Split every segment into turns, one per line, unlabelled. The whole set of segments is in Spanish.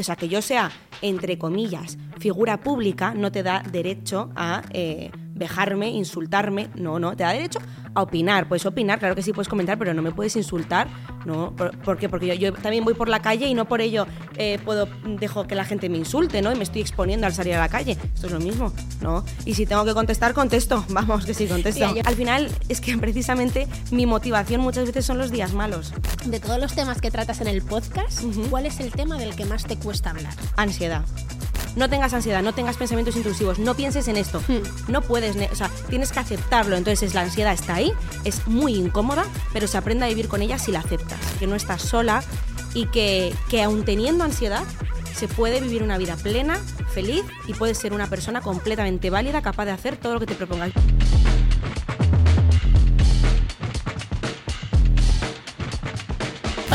O sea, que yo sea, entre comillas, figura pública, no te da derecho a eh, vejarme, insultarme. No, no, te da derecho a opinar. Puedes opinar, claro que sí puedes comentar, pero no me puedes insultar. No, ¿por, qué? Porque yo, también voy por la calle y no por ello eh, puedo dejo que la gente me insulte, ¿no? Y me estoy exponiendo al salir a la calle. Esto es lo mismo, ¿no? Y si tengo que contestar, contesto. Vamos, que sí, contesto. Al final es que precisamente mi motivación muchas veces son los días malos.
De todos los temas que tratas en el podcast, ¿cuál es el tema del que más te cuesta hablar?
Ansiedad. No tengas ansiedad, no tengas pensamientos intrusivos, no pienses en esto. Hmm. No puedes, o sea, tienes que aceptarlo. Entonces la ansiedad está ahí, es muy incómoda, pero se aprende a vivir con ella si la aceptas. Que no estás sola y que, que aun teniendo ansiedad, se puede vivir una vida plena, feliz y puedes ser una persona completamente válida, capaz de hacer todo lo que te propongas.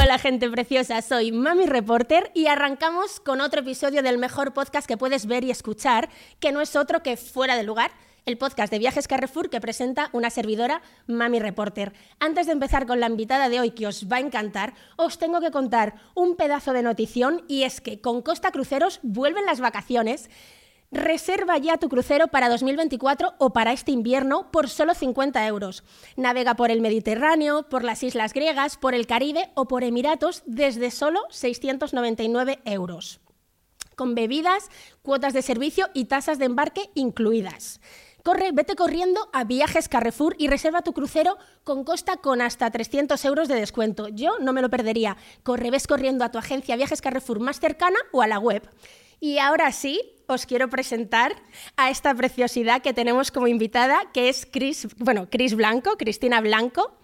Hola gente preciosa, soy Mami Reporter y arrancamos con otro episodio del mejor podcast que puedes ver y escuchar, que no es otro que Fuera de Lugar, el podcast de Viajes Carrefour que presenta una servidora, Mami Reporter. Antes de empezar con la invitada de hoy, que os va a encantar, os tengo que contar un pedazo de notición y es que con Costa Cruceros vuelven las vacaciones. Reserva ya tu crucero para 2024 o para este invierno por solo 50 euros. Navega por el Mediterráneo, por las islas griegas, por el Caribe o por Emiratos desde solo 699 euros. Con bebidas, cuotas de servicio y tasas de embarque incluidas. Corre, vete corriendo a Viajes Carrefour y reserva tu crucero con costa con hasta 300 euros de descuento. Yo no me lo perdería. Corre, ves corriendo a tu agencia Viajes Carrefour más cercana o a la web. Y ahora sí, os quiero presentar a esta preciosidad que tenemos como invitada, que es Cris, bueno, Blanco, Cristina Blanco.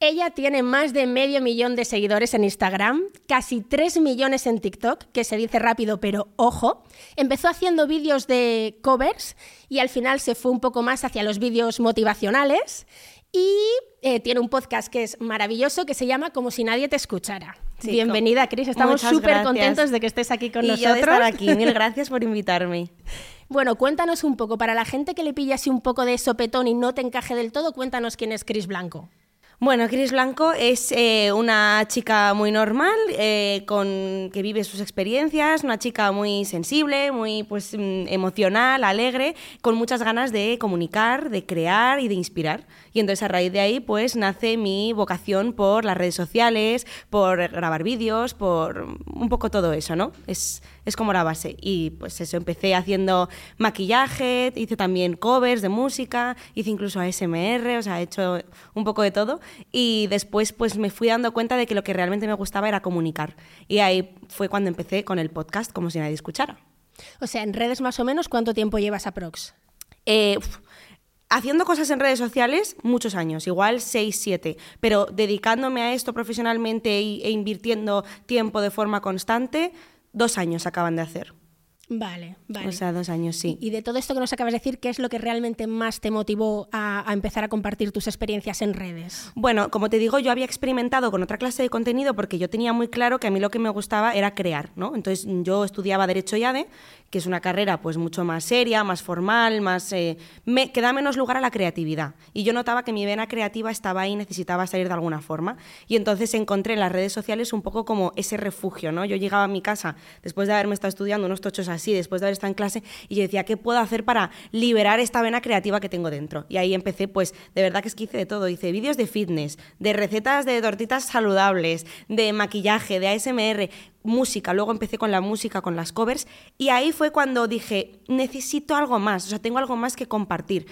Ella tiene más de medio millón de seguidores en Instagram, casi 3 millones en TikTok, que se dice rápido, pero ojo. Empezó haciendo vídeos de covers y al final se fue un poco más hacia los vídeos motivacionales y eh, tiene un podcast que es maravilloso que se llama Como si nadie te escuchara. Bienvenida, Cris. Estamos súper contentos de que estés aquí con nosotros.
Yo de estar aquí. Mil gracias por invitarme.
Bueno, cuéntanos un poco, para la gente que le pilla así un poco de sopetón y no te encaje del todo, cuéntanos quién es Cris Blanco.
Bueno, Cris Blanco es eh, una chica muy normal, eh, con, que vive sus experiencias, una chica muy sensible, muy pues, mm, emocional, alegre, con muchas ganas de comunicar, de crear y de inspirar. Y entonces a raíz de ahí pues nace mi vocación por las redes sociales, por grabar vídeos, por un poco todo eso, ¿no? Es, es como la base. Y pues eso, empecé haciendo maquillaje, hice también covers de música, hice incluso ASMR, o sea, he hecho un poco de todo. Y después pues me fui dando cuenta de que lo que realmente me gustaba era comunicar. Y ahí fue cuando empecé con el podcast, como si nadie escuchara.
O sea, en redes más o menos, ¿cuánto tiempo llevas a Prox?
Eh, haciendo cosas en redes sociales, muchos años, igual 6, 7, pero dedicándome a esto profesionalmente e invirtiendo tiempo de forma constante, dos años acaban de hacer.
Vale, vale.
O sea, dos años, sí.
Y de todo esto que nos acabas de decir, ¿qué es lo que realmente más te motivó a, empezar a compartir tus experiencias en redes?
Bueno, como te digo, yo había experimentado con otra clase de contenido porque yo tenía muy claro que a mí lo que me gustaba era crear, ¿no? Entonces yo estudiaba Derecho y ADE, que es una carrera pues mucho más seria, más formal, más eh, que da menos lugar a la creatividad. Y yo notaba que mi vena creativa estaba ahí necesitaba salir de alguna forma. Y entonces encontré en las redes sociales un poco como ese refugio, ¿no? Yo llegaba a mi casa después de haberme estado estudiando unos tochos así, después de haber estado en clase, y yo decía, ¿qué puedo hacer para liberar esta vena creativa que tengo dentro? Y ahí empecé, pues, de verdad que es que hice de todo. Hice vídeos de fitness, de recetas de tortitas saludables, de maquillaje, de ASMR, música, luego empecé con la música, con las covers, y ahí fue cuando dije, necesito algo más, o sea, tengo algo más que compartir.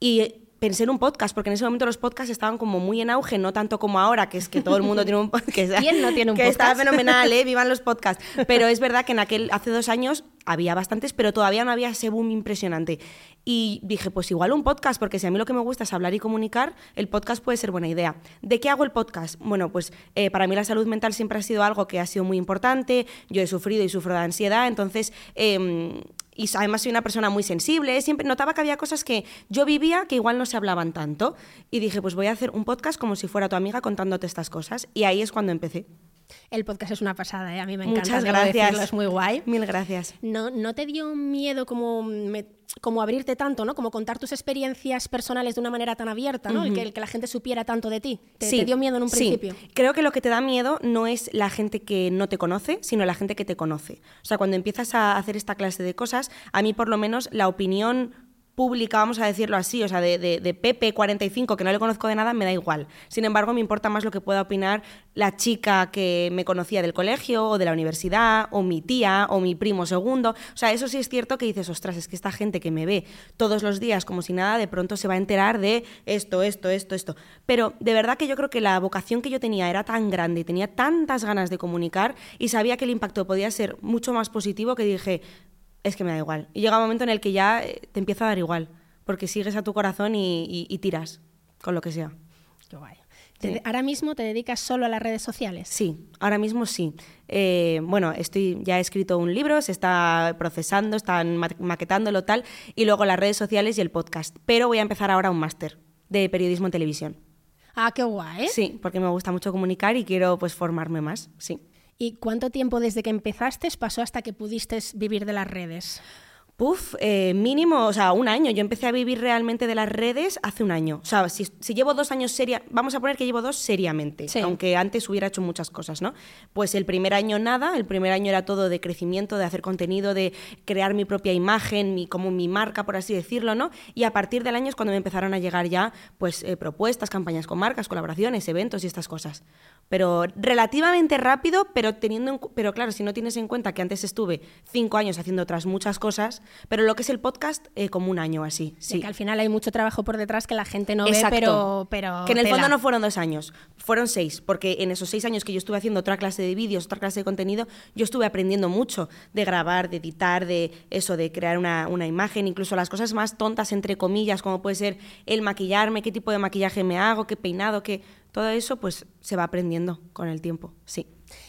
Y pensé en un podcast, porque en ese momento los podcasts estaban como muy en auge, no tanto como ahora, que es que todo el mundo tiene un podcast.
¿Quién no tiene un
que está fenomenal, ¿eh? Vivan los podcasts. Pero es verdad que en aquel, hace dos años había bastantes, pero todavía no había ese boom impresionante. Y dije, pues igual un podcast, porque si a mí lo que me gusta es hablar y comunicar, el podcast puede ser buena idea. ¿De qué hago el podcast? Bueno, pues eh, para mí la salud mental siempre ha sido algo que ha sido muy importante. Yo he sufrido y sufro de ansiedad, entonces... Eh, y además soy una persona muy sensible, siempre notaba que había cosas que yo vivía que igual no se hablaban tanto. Y dije, pues voy a hacer un podcast como si fuera tu amiga contándote estas cosas. Y ahí es cuando empecé.
El podcast es una pasada, ¿eh? a mí me encanta.
Muchas gracias.
decirlo, es muy guay.
Mil gracias.
¿No, ¿No te dio miedo como, me- como abrirte tanto, ¿no? Como contar tus experiencias personales de una manera tan abierta, ¿no? el, que, el que la gente supiera tanto de ti. ¿Te,
Sí,
te dio miedo en un
sí.
principio?
Creo que lo que te da miedo no es la gente que no te conoce, sino la gente que te conoce. O sea, cuando empiezas a hacer esta clase de cosas, a mí por lo menos la opinión pública, vamos a decirlo así, o sea, de, de, de Pepe 45, que no le conozco de nada, me da igual. Sin embargo, me importa más lo que pueda opinar la chica que me conocía del colegio o de la universidad, o mi tía, o mi primo segundo. O sea, eso sí es cierto que dices, ostras, es que esta gente que me ve todos los días como si nada, de pronto se va a enterar de esto, esto, esto, esto. Pero de verdad que yo creo que la vocación que yo tenía era tan grande y tenía tantas ganas de comunicar y sabía que el impacto podía ser mucho más positivo que dije, es que me da igual. Y llega un momento en el que ya eh, te empieza a dar igual, porque sigues a tu corazón y, y- y tiras con lo que sea.
Qué guay.
Sí.
Ahora mismo te dedicas solo a las redes sociales.
Sí, ahora mismo sí. Eh, bueno, estoy, ya he escrito un libro, se está procesando, están ma- maquetándolo tal, y luego las redes sociales y el podcast. Pero voy a empezar ahora un máster de periodismo en televisión.
Ah, qué guay.
Sí, porque me gusta mucho comunicar y quiero pues formarme más, sí.
¿Y cuánto tiempo desde que empezaste pasó hasta que pudiste vivir de las redes?
Puf, eh, mínimo, o sea, un año. Yo empecé a vivir realmente de las redes hace un año. O sea, si, si llevo dos años seria, vamos a poner que llevo dos seriamente,
Sí.
aunque antes hubiera hecho muchas cosas, ¿no? Pues el primer año nada, el primer año era todo de crecimiento, de hacer contenido, de crear mi propia imagen, mi, como mi marca, por así decirlo, ¿no? Y a partir del año es cuando me empezaron a llegar ya, pues, eh, propuestas, campañas con marcas, colaboraciones, eventos y estas cosas. Pero relativamente rápido, pero teniendo, en pero claro, si no tienes en cuenta que antes estuve cinco años haciendo otras muchas cosas, pero lo que es el podcast, eh, como un año así.
Sí. Que al final hay mucho trabajo por detrás que la gente no
Exacto.
ve, pero, pero
que en el
tela.
fondo no fueron dos años, fueron seis, porque en esos seis años que yo estuve haciendo otra clase de vídeos, otra clase de contenido, yo estuve aprendiendo mucho de grabar, de editar, de eso, de crear una, una imagen, incluso las cosas más tontas, entre comillas, como puede ser el maquillarme, qué tipo de maquillaje me hago, qué peinado, qué... Todo eso pues se va aprendiendo con el tiempo, sí.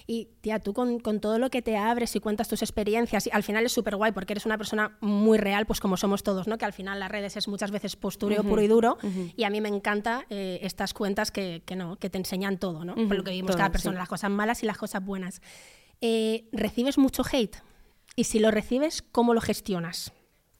Y tía, tú con, con todo lo que te abres y cuentas tus experiencias, y al final es súper guay porque eres una persona muy real, pues como somos todos, ¿no? Que al final las redes es muchas veces postureo puro y duro. Y a mí me encanta eh, estas cuentas que, que no, que te enseñan todo, ¿no? Por lo que vivimos
todo,
cada persona,
sí.
las cosas malas y las cosas buenas. Eh, ¿Recibes mucho hate? Y si lo recibes, ¿cómo lo gestionas?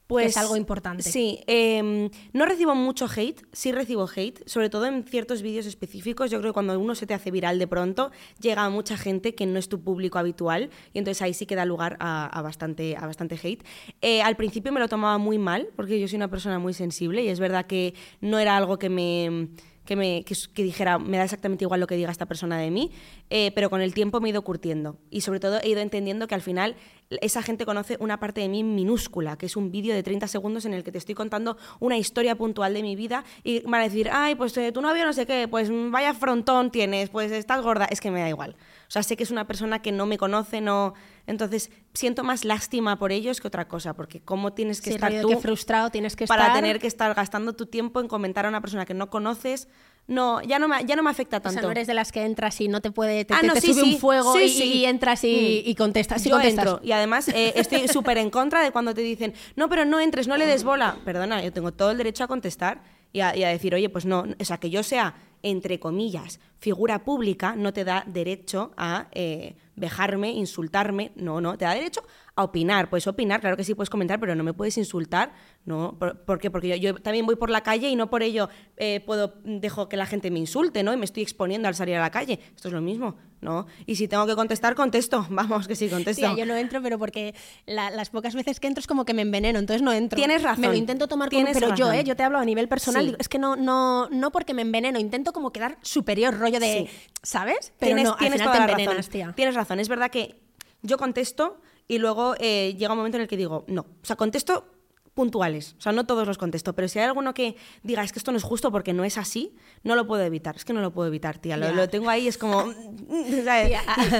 Que es algo importante.
Pues Sí, eh, no recibo mucho hate, sí recibo hate, sobre todo en ciertos vídeos específicos. Yo creo que cuando uno se te hace viral de pronto, llega a mucha gente que no es tu público habitual y entonces ahí sí que da lugar a, a bastante, a bastante hate. Eh, al principio me lo tomaba muy mal porque yo soy una persona muy sensible y es verdad que no era algo que me que, me, que, dijera, me da exactamente igual lo que diga esta persona de mí, eh, pero con el tiempo me he ido curtiendo y sobre todo he ido entendiendo que al final esa gente conoce una parte de mí minúscula, que es un vídeo de 30 segundos en el que te estoy contando una historia puntual de mi vida y van a decir, ay, pues eh, tu novio no sé qué, pues vaya frontón tienes, pues estás gorda, es que me da igual. O sea, sé que es una persona que no me conoce, no... Entonces, siento más lástima por ellos que otra cosa, porque cómo tienes que
Sí,
estar tú
que frustrado tienes que
para
estar.
tener que estar gastando tu tiempo en comentar a una persona que no conoces, no, ya no me, ya no me afecta
O
tanto.
sea, no eres de las que entras y no te puede. Te,
Ah,
te-
no,
te
sí,
sube
sí.
un fuego
Sí,
y, y entras y,
Mm.
y contestas.
Yo
contestas.
entro y además eh, estoy súper en contra de cuando te dicen, no, pero no entres, no le des bola. Perdona, yo tengo todo el derecho a contestar y a, decir, oye, pues no, o sea, que yo sea, entre comillas, figura pública, no te da derecho a eh, vejarme, insultarme, no, no, te da derecho a opinar. Puedes opinar, claro que sí puedes comentar, pero no me puedes insultar, ¿no? ¿Por, por qué? Porque yo, yo también voy por la calle y no por ello eh, puedo, dejo que la gente me insulte, ¿no? Y me estoy exponiendo al salir a la calle. Esto es lo mismo, ¿no? Y si tengo que contestar, contesto. Vamos, que sí, contesto.
Tía, yo no entro, pero porque la- las pocas veces que entro es como que me enveneno, entonces no entro.
Tienes razón.
Me lo intento tomar con
Tienes
pero yo. ¿eh? Yo te hablo a nivel personal,
Sí.
digo, es que no, no, no porque me enveneno, intento como quedar superior, rollo de,
Sí.
¿sabes? Pero
tienes,
no, al
tienes
final te
la
envenenas,
razón.
tía.
Tienes razón. Es verdad que yo contesto y luego eh, llega un momento en el que digo, no. O sea, contesto puntuales. O sea, no todos los contesto. Pero si hay alguno que diga, es que esto no es justo porque no es así, no lo puedo evitar. Es que no lo puedo evitar, tía. Lo, lo tengo ahí, es como...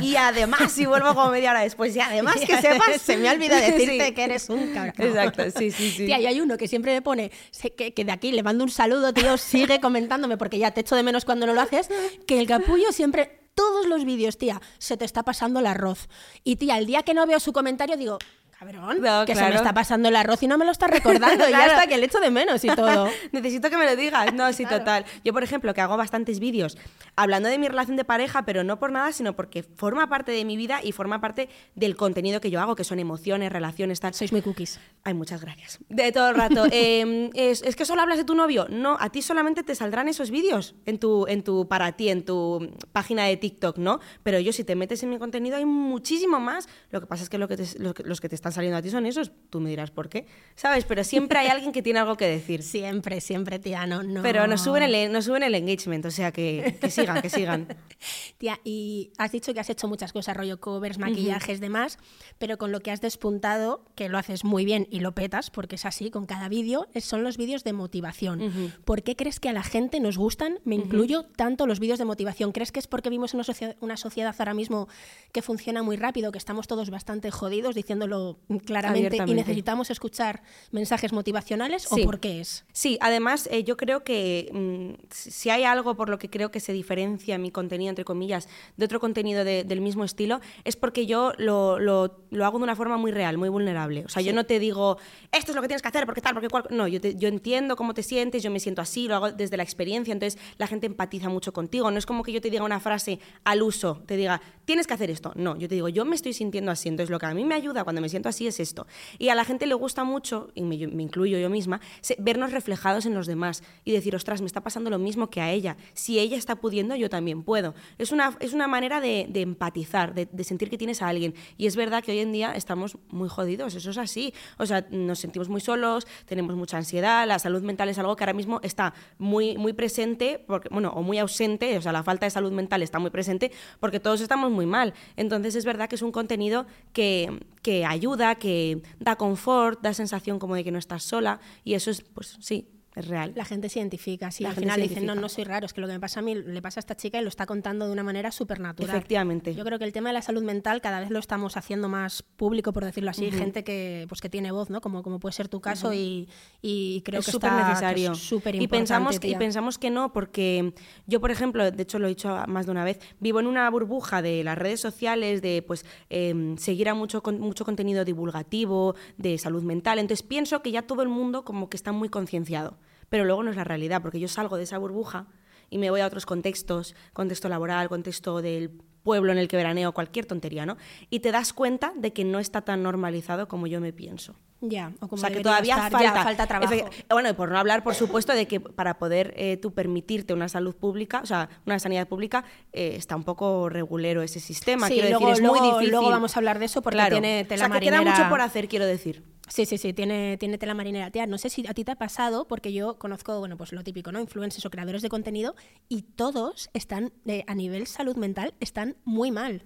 Y, y además, si vuelvo como media hora después, y además que sepas...
Se me olvida decirte
Sí.
que eres un cabrón.
Exacto, sí, sí, sí.
Tía, y hay uno que siempre me pone, que, que de aquí le mando un saludo, tío, sigue comentándome porque ya te echo de menos cuando no lo haces, que el capullo siempre, todos los vídeos, tía, se te está pasando el arroz. Y tía, el día que no veo su comentario digo, Cabrón,
No,
que se
claro.
me está pasando el arroz y no me lo estás recordando. y ya
Claro.
está, que le echo de menos y todo.
Necesito que me lo digas. No, sí, total. Yo, por ejemplo, que hago bastantes vídeos hablando de mi relación de pareja, pero no por nada, sino porque forma parte de mi vida y forma parte del contenido que yo hago, que son emociones, relaciones, tal.
Sois muy cookies.
Ay, muchas gracias. De todo el rato. Eh, es, es que solo hablas de tu novio. No, a ti solamente te saldrán esos vídeos en tu, en tu, para ti, en tu página de TikTok, ¿no? Pero yo, si te metes en mi contenido, hay muchísimo más. Lo que pasa es que, lo que te- lo que- los que te están saliendo a ti son esos. Tú me dirás por qué, ¿sabes? Pero siempre hay alguien que tiene algo que decir.
Siempre, siempre, tía, no, no.
Pero nos suben, el, nos suben el engagement, o sea que, que sigan, que sigan.
Tía, y has dicho que has hecho muchas cosas, rollo covers, maquillajes, demás, pero con lo que has despuntado, que lo haces muy bien y lo petas, porque es así con cada vídeo, son los vídeos de motivación. ¿Por qué crees que a la gente nos gustan, me incluyo, tanto los vídeos de motivación? ¿Crees que es porque vivimos en una, una sociedad ahora mismo que funciona muy rápido, que estamos todos bastante jodidos, diciéndolo claramente, y necesitamos escuchar mensajes motivacionales?
Sí.
¿O por qué es?
Sí, además eh, yo creo que mm, si hay algo por lo que creo que se diferencia mi contenido, entre comillas, de otro contenido de- del mismo estilo, es porque yo lo, lo- lo hago de una forma muy real, muy vulnerable. O sea, yo no te digo, esto es lo que tienes que hacer, porque tal, porque cual. No, yo, te- yo entiendo cómo te sientes, yo me siento así, lo hago desde la experiencia, entonces la gente empatiza mucho contigo. No es como que yo te diga una frase al uso, te diga, tienes que hacer esto. No, yo te digo, yo me estoy sintiendo así, entonces lo que a mí me ayuda cuando me siento así es esto. Y a la gente le gusta mucho, y me, incluyo yo misma, vernos reflejados en los demás y decir, ostras, me está pasando lo mismo que a ella. Si ella está pudiendo, yo también puedo. Es una, es una manera de, de empatizar, de, de sentir que tienes a alguien. Y es verdad que hoy en día estamos muy jodidos, eso es así. O sea, nos sentimos muy solos, tenemos mucha ansiedad, la salud mental es algo que ahora mismo está muy, muy presente, porque, bueno, o muy ausente, o sea, la falta de salud mental está muy presente porque todos estamos muy mal. Entonces es verdad que es un contenido que, que ayuda, que da confort, da sensación como de que no estás sola y eso es, pues sí, es real.
La gente se identifica, sí.
La
al final dicen, no, no soy raro, es que lo que me pasa a mí le pasa a esta chica y lo está contando de una manera súper natural.
Efectivamente.
Yo creo que el tema de la salud mental cada vez lo estamos haciendo más público, por decirlo así. Gente que, pues, que tiene voz, ¿no? Como, como puede ser tu caso y, y creo
es
que
súper
que
necesario.
es súper
y,
importante,
pensamos, que- y pensamos que no, porque yo, por ejemplo, de hecho lo he dicho más de una vez, vivo en una burbuja de las redes sociales, de pues em, seguir a mucho, con- mucho contenido divulgativo, de salud mental. Entonces pienso que ya todo el mundo como que está muy concienciado. Pero luego no es la realidad, porque yo salgo de esa burbuja y me voy a otros contextos, contexto laboral, contexto del pueblo en el que veraneo, cualquier tontería, ¿no? Y te das cuenta de que no está tan normalizado como yo me pienso.
Ya, o como
O sea, que todavía
estar.
falta,
Ya, falta trabajo.
Efe- Bueno, y por no hablar, por supuesto, de que para poder eh, tú permitirte una salud pública, o sea, una sanidad pública, eh, está un poco regulero ese sistema.
Sí,
quiero
luego-
decir, es muy
luego-
difícil.
luego vamos a hablar de eso porque
Claro.
tiene tela
O sea, que queda mucho por hacer, quiero decir.
Sí, sí, sí, tiene, tiene tela marinera. Tía, no sé si a ti te ha pasado, porque yo conozco, bueno, pues lo típico, ¿no? Influencers o creadores de contenido, y todos están, eh, a nivel salud mental, están muy mal.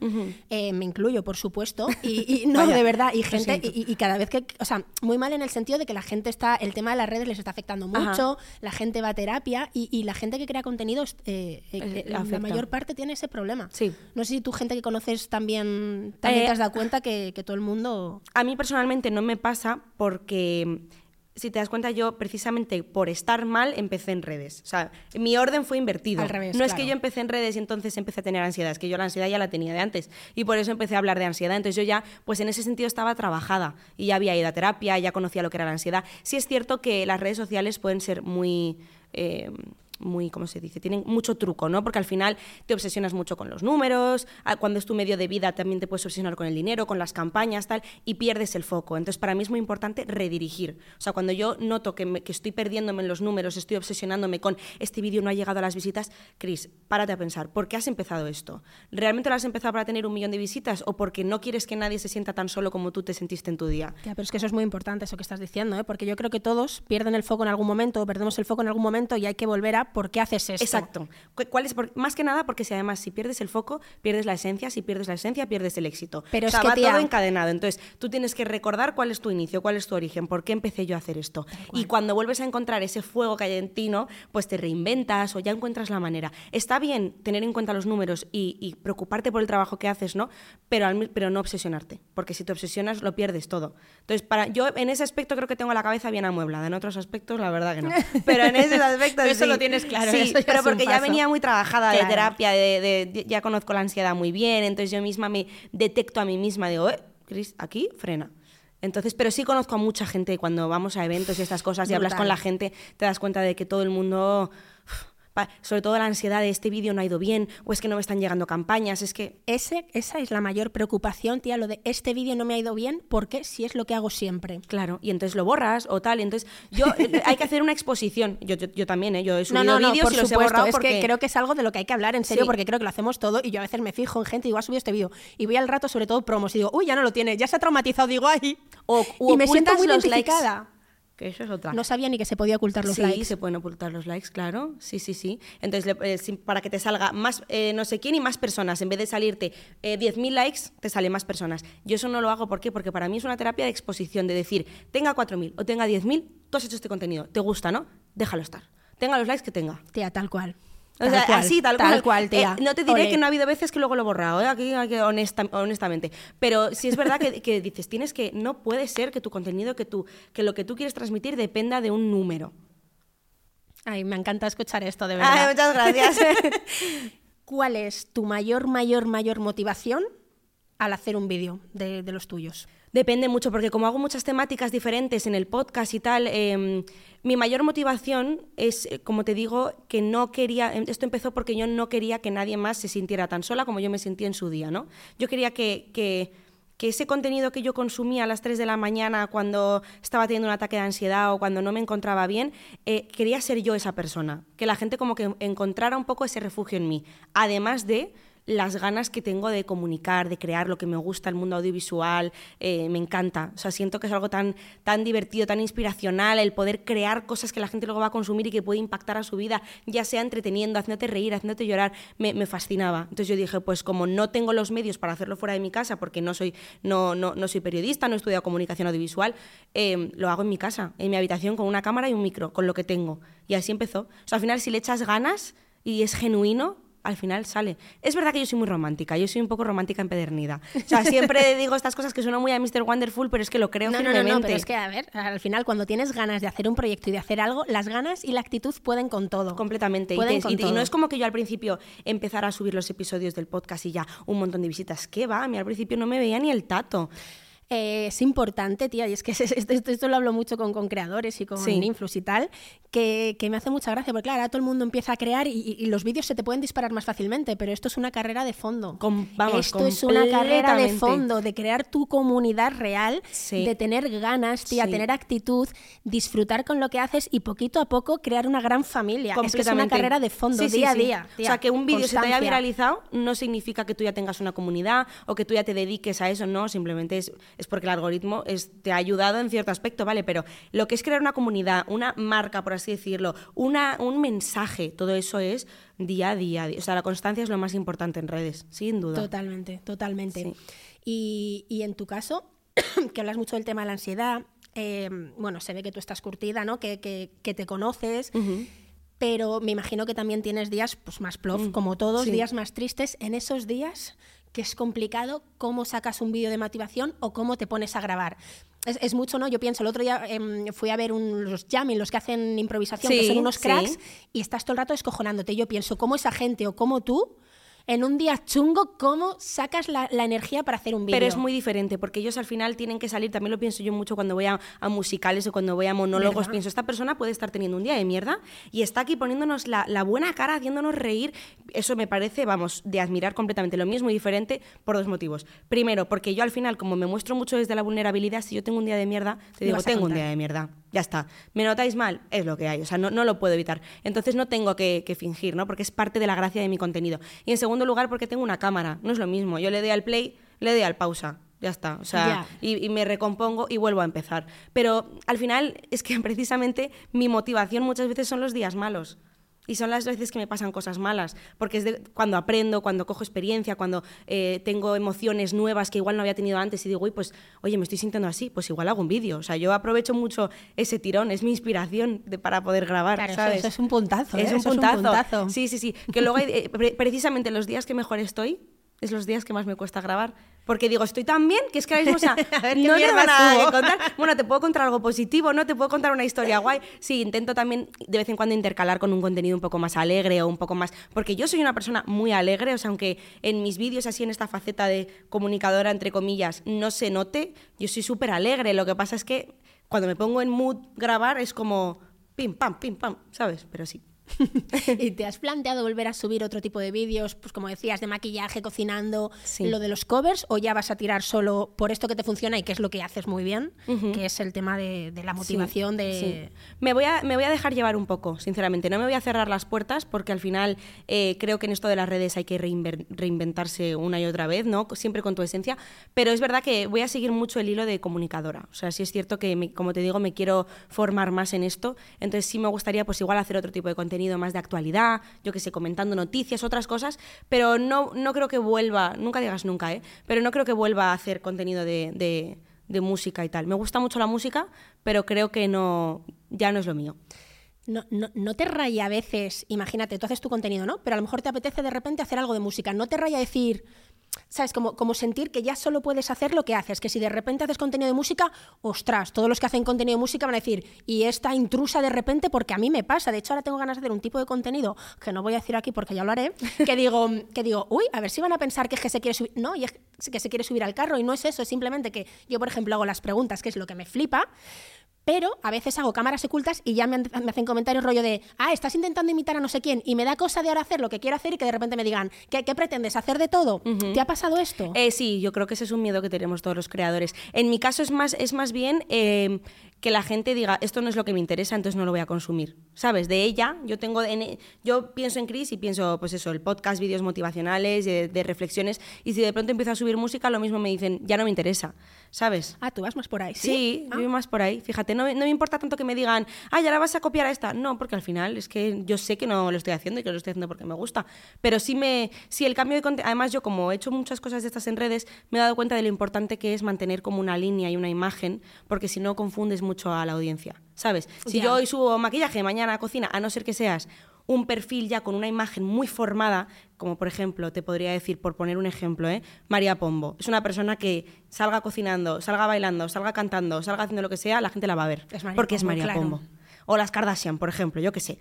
Eh, me incluyo, por supuesto. Y, y no,
Vaya,
de verdad, y gente, y, y cada vez que, o sea, muy mal en el sentido de que la gente está, el tema de las redes les está afectando
Ajá.
mucho, la gente va a terapia, y, y la gente que crea contenidos, eh, la mayor parte tiene ese problema.
Sí.
No sé si tú, gente que conoces también, también te has dado cuenta que, que todo el mundo...
A mí personalmente no me pasa porque, si te das cuenta, yo precisamente por estar mal empecé en redes. O sea, mi orden fue invertido.
Al revés,
no es que yo empecé en redes y entonces empecé a tener ansiedad, es que yo la ansiedad ya la tenía de antes. Y por eso empecé a hablar de ansiedad. Entonces yo ya, pues en ese sentido estaba trabajada y ya había ido a terapia, ya conocía lo que era la ansiedad. Sí es cierto que las redes sociales pueden ser muy... eh, muy, ¿cómo se dice? Tienen mucho truco, ¿no? Porque al final te obsesionas mucho con los números, ah, cuando es tu medio de vida también te puedes obsesionar con el dinero, con las campañas, tal, y pierdes el foco. Entonces, para mí es muy importante redirigir. O sea, cuando yo noto que, me- que estoy perdiéndome en los números, estoy obsesionándome con este vídeo no ha llegado a las visitas, Cris, párate a pensar, ¿por qué has empezado esto? ¿Realmente lo has empezado para tener un millón de visitas o porque no quieres que nadie se sienta tan solo como tú te sentiste en tu día?
Ya, pero es que eso es muy importante, eso que estás diciendo, ¿eh? porque yo creo que todos pierden el foco en algún momento, perdemos el foco en algún momento y hay que volver a por qué haces esto.
Exacto. Cu- ¿Cuál es? Por- más que nada porque si además si pierdes el foco, pierdes la esencia, si pierdes la esencia, pierdes el éxito.
Pero
o
es
sea,
que,
va
tía-
todo encadenado. Entonces, tú tienes que recordar cuál es tu inicio, cuál es tu origen, por qué empecé yo a hacer esto. Y cuando vuelves a encontrar ese fuego que hay en ti, ¿no? Pues te reinventas o ya encuentras la manera. Está bien tener en cuenta los números y, y preocuparte por el trabajo que haces, ¿no? Pero, al pero no obsesionarte, porque si te obsesionas lo pierdes todo. Entonces, para yo en ese aspecto creo que tengo la cabeza bien amueblada. En otros aspectos, la verdad que no. Pero en ese aspecto
Eso
sí.
lo tienes claro,
Sí,
eso
pero porque ya venía muy trabajada de terapia, de, de- ya conozco la ansiedad muy bien, entonces yo misma me detecto a mí misma, digo, eh, Cris, aquí frena. Entonces, pero sí conozco a mucha gente cuando vamos a eventos y estas cosas y hablas con la gente, te das cuenta de que todo el mundo, sobre todo la ansiedad de este vídeo no ha ido bien o es que no me están llegando campañas, es que
Ese, esa es la mayor preocupación, tía, lo de este vídeo no me ha ido bien, porque si es lo que hago siempre.
Claro, y entonces lo borras o tal, y entonces yo hay que hacer una exposición. Yo, yo, yo también, ¿eh? yo he
No,
subido
no, no,
vídeos
por
y los he borrado
es
porque
que creo que es algo de lo que hay que hablar en serio,
Sí.
porque creo que lo hacemos todo y yo a veces me fijo en gente y digo, ha subido este vídeo y voy al rato sobre todo promos y digo, uy, ya no lo tiene, ya se ha traumatizado, digo, ay,
o,
y me siento muy
los likes. Que eso es otra.
No sabía ni que se podía ocultar los
sí,
likes.
se pueden ocultar los likes, claro. Sí, sí, sí. Entonces, le- eh, sí, para que te salga más, eh, no sé quién y más personas, en vez de salirte eh, 10.000 likes, te sale más personas. Yo eso no lo hago, ¿por qué? Porque para mí es una terapia de exposición, de decir, tenga 4.000 o tenga 10.000, tú has hecho este contenido, te gusta, ¿no? Déjalo estar. Tenga los likes que tenga.
Tía, tal cual.
O
Tal
sea,
cual,
así, tal,
tal
cual.
tía.
Eh, no te diré que no ha habido veces que luego lo he borrado, ¿eh? aquí, aquí honesta- honestamente. Pero sí es verdad que, que dices, tienes que, no puede ser que tu contenido, que, tú, que lo que tú quieres transmitir dependa de un número.
Ay, me encanta escuchar esto, de verdad.
Ay, muchas gracias.
¿Cuál es tu mayor, mayor, mayor motivación al hacer un vídeo de, de los tuyos?
Depende mucho, porque como hago muchas temáticas diferentes en el podcast y tal, eh, mi mayor motivación es, eh, como te digo, que no quería, em, esto empezó porque yo no quería que nadie más se sintiera tan sola como yo me sentía en su día, ¿no? Yo quería que, que, que ese contenido que yo consumía a las 3 de la mañana cuando estaba teniendo un ataque de ansiedad o cuando no me encontraba bien, eh, quería ser yo esa persona, que la gente como que encontrara un poco ese refugio en mí, además de las ganas que tengo de comunicar, de crear lo que me gusta, el mundo audiovisual, eh, me encanta. O sea, siento que es algo tan, tan divertido, tan inspiracional, el poder crear cosas que la gente luego va a consumir y que puede impactar a su vida, ya sea entreteniendo, haciéndote reír, haciéndote llorar, me, fascinaba. Entonces yo dije, pues como no tengo los medios para hacerlo fuera de mi casa, porque no soy, no, no, no soy periodista, no he estudiado comunicación audiovisual, eh, lo hago en mi casa, en mi habitación, con una cámara y un micro, con lo que tengo. Y así empezó. O sea, al final, si le echas ganas y es genuino, al final sale. Es verdad que yo soy muy romántica, yo soy un poco romántica empedernida. O sea, siempre digo estas cosas que suenan muy a Mr. Wonderful, pero es que lo creo
No, no, no,
firmemente.
no, pero es que, a ver, al final, cuando tienes ganas de hacer un proyecto y de hacer algo, las ganas y la actitud pueden con todo.
Completamente. Y,
Pueden
te-
con
y te- y no
todo.
es como que yo al principio empezara a subir los episodios del podcast y ya un montón de visitas. ¿Qué va? A mí al principio no me veía ni el tato.
Eh, es importante, tía, y es que esto, esto- esto lo hablo mucho con, con creadores y con
Sí.
influs y tal, que, que me hace mucha gracia, porque claro, ahora todo el mundo empieza a crear y, los vídeos se te pueden disparar más fácilmente, pero esto es una carrera de fondo.
Com- vamos,
esto es una carrera de fondo, de crear tu comunidad real,
Sí.
de tener ganas, tía,
Sí.
tener actitud, disfrutar con lo que haces y poquito a poco crear una gran familia. Es que es una carrera de fondo, día a día.
o sea, que un vídeo se te haya viralizado no significa que tú ya tengas una comunidad o que tú ya te dediques a eso, no, simplemente es, es porque el algoritmo es- te ha ayudado en cierto aspecto, ¿vale? Pero lo que es crear una comunidad, una marca, por así decirlo, una, un mensaje, todo eso es día a día. O sea, la constancia es lo más importante en redes, sin duda.
Totalmente, totalmente.
Sí.
Y, y en tu caso, que hablas mucho del tema de la ansiedad, eh, bueno, se ve que tú estás curtida, ¿no? Que, que- que te conoces, pero me imagino que también tienes días pues, más plof, como todos,
Mm, sí.
días más tristes. En esos días que es complicado, ¿cómo sacas un vídeo de motivación o cómo te pones a grabar? Es, es mucho, ¿no? Yo pienso, el otro día em, fui a ver un- los jamming, los que hacen improvisación, que son unos
sí.
cracks, y estás todo el rato escojonándote. Yo pienso, ¿cómo esa gente o cómo tú, en un día chungo, cómo sacas la, la energía para hacer un vídeo?
Pero es muy diferente, porque ellos al final tienen que salir, también lo pienso yo mucho cuando voy a, a musicales o cuando voy a monólogos,
¿Verdad?
pienso, esta persona puede estar teniendo un día de mierda y está aquí poniéndonos la, la buena cara, haciéndonos reír. Eso me parece, vamos, de admirar completamente. Lo mío es muy diferente por dos motivos. Primero, porque yo al final, como me muestro mucho desde la vulnerabilidad, si yo tengo un día de mierda, te digo, tengo un día de mierda, ya está. ¿Me notáis mal? Es lo que hay, o sea, no, no lo puedo evitar. Entonces no tengo que, que fingir, ¿no? Porque es parte de la gracia de mi contenido. Y en segundo lugar, porque tengo una cámara, no es lo mismo. Yo le doy al play, le doy al pausa. Ya está, o sea, y me recompongo y vuelvo a empezar. Pero al final es que precisamente mi motivación muchas veces son los días malos. Y son las veces que me pasan cosas malas, porque es de- cuando aprendo, cuando cojo experiencia, cuando eh, tengo emociones nuevas que igual no había tenido antes y digo, uy, pues, oye, me estoy sintiendo así, pues igual hago un vídeo. O sea, yo aprovecho mucho ese tirón, es mi inspiración de- para poder grabar,
Claro, eso-
¿sabes?
eso es un puntazo,
Es
¿eh?
un
Eso es un
puntazo.
puntazo.
Sí, sí, sí. Que luego, hay, eh, pre- precisamente los días que mejor estoy, es los días que más me cuesta grabar, Porque digo, estoy tan bien que es que ahora mismo, o sea,
A ver, ¿qué
no tengo nada que contar. Bueno, te puedo contar algo positivo, ¿no? Te puedo contar una historia guay. Sí, intento también de vez en cuando intercalar con un contenido un poco más alegre o un poco más... Porque yo soy una persona muy alegre, o sea, aunque en mis vídeos así en esta faceta de comunicadora, entre comillas, no se note, yo soy súper alegre. Lo que pasa es que cuando me pongo en mood grabar es como pim, pam, pim, pam, ¿sabes? Pero sí.
¿Y te has planteado volver a subir otro tipo de vídeos, pues como decías, de maquillaje, cocinando,
Sí.
lo de los covers, o ya vas a tirar solo por esto que te funciona y que es lo que haces muy bien, que es el tema de, de la motivación, de...
Sí. Me, voy a, me voy a dejar llevar un poco, sinceramente. No me voy a cerrar las puertas porque al final eh, creo que en esto de las redes hay que reinventarse una y otra vez, ¿no? Siempre con tu esencia. Pero es verdad que voy a seguir mucho el hilo de comunicadora. O sea, sí es cierto que, me- como te digo, me quiero formar más en esto. Entonces sí me gustaría pues igual hacer otro tipo de contenido más de actualidad, yo que sé, comentando noticias, otras cosas. Pero no, no creo que vuelva, nunca digas nunca, ¿eh? Pero no creo que vuelva a hacer contenido de- de música y tal. Me gusta mucho la música, pero creo que no, ya no es lo mío.
No, no, no te raya a veces, imagínate, tú haces tu contenido, ¿no? Pero a lo mejor te apetece de repente hacer algo de música. No te raya decir, ¿sabes? Como, sentir que ya solo puedes hacer lo que haces. Que si de repente haces contenido de música, ostras, todos los que hacen contenido de música van a decir, y esta intrusa de repente, porque a mí me pasa. De hecho, ahora tengo ganas de hacer un tipo de contenido que no voy a decir aquí porque ya lo haré. Que digo, que digo, uy, a ver si van a pensar que es que se quiere subir. No, y es que se quiere subir al carro. Y no es eso, es simplemente que yo, por ejemplo, hago las preguntas, que es lo que me flipa. Pero a veces hago cámaras ocultas y ya me, han- me hacen comentarios rollo de, ah, estás intentando imitar a no sé quién y me da cosa de ahora hacer lo que quiero hacer y que de repente me digan, ¿qué, qué pretendes? ¿Hacer de todo? ¿Te ha pasado esto?
Eh, sí, yo creo que ese es un miedo que tenemos todos los creadores. En mi caso es más, es más bien eh, que la gente diga, esto no es lo que me interesa, entonces no lo voy a consumir. ¿Sabes? De ella, yo tengo en- yo pienso en Chris y pienso, pues eso, el podcast, vídeos motivacionales, de, de reflexiones, y si de pronto empiezo a subir música, lo mismo me dicen, ya no me interesa. ¿Sabes?
ah, tú vas más por ahí. Sí,
Sí,
Ah.
yo voy más por ahí. Fíjate, no, me- no me importa tanto que me digan, ah, ya la vas a copiar a esta. No, porque al final es que yo sé que no lo estoy haciendo y que lo estoy haciendo porque me gusta. Pero sí me, sí el cambio de contenido, además yo como he hecho muchas cosas de estas en redes, me he dado cuenta de lo importante que es mantener como una línea y una imagen, porque si no confundes mucho a la audiencia, ¿sabes? Si yo hoy subo maquillaje, mañana cocina, a no ser que seas un perfil ya con una imagen muy formada, como por ejemplo, te podría decir, por poner un ejemplo, ¿eh? María Pombo. Es una persona que salga cocinando, salga bailando, salga cantando, salga haciendo lo que sea, la gente la va a ver.
Es
porque es María
claro.
Pombo. O las Kardashian, por ejemplo, yo qué sé.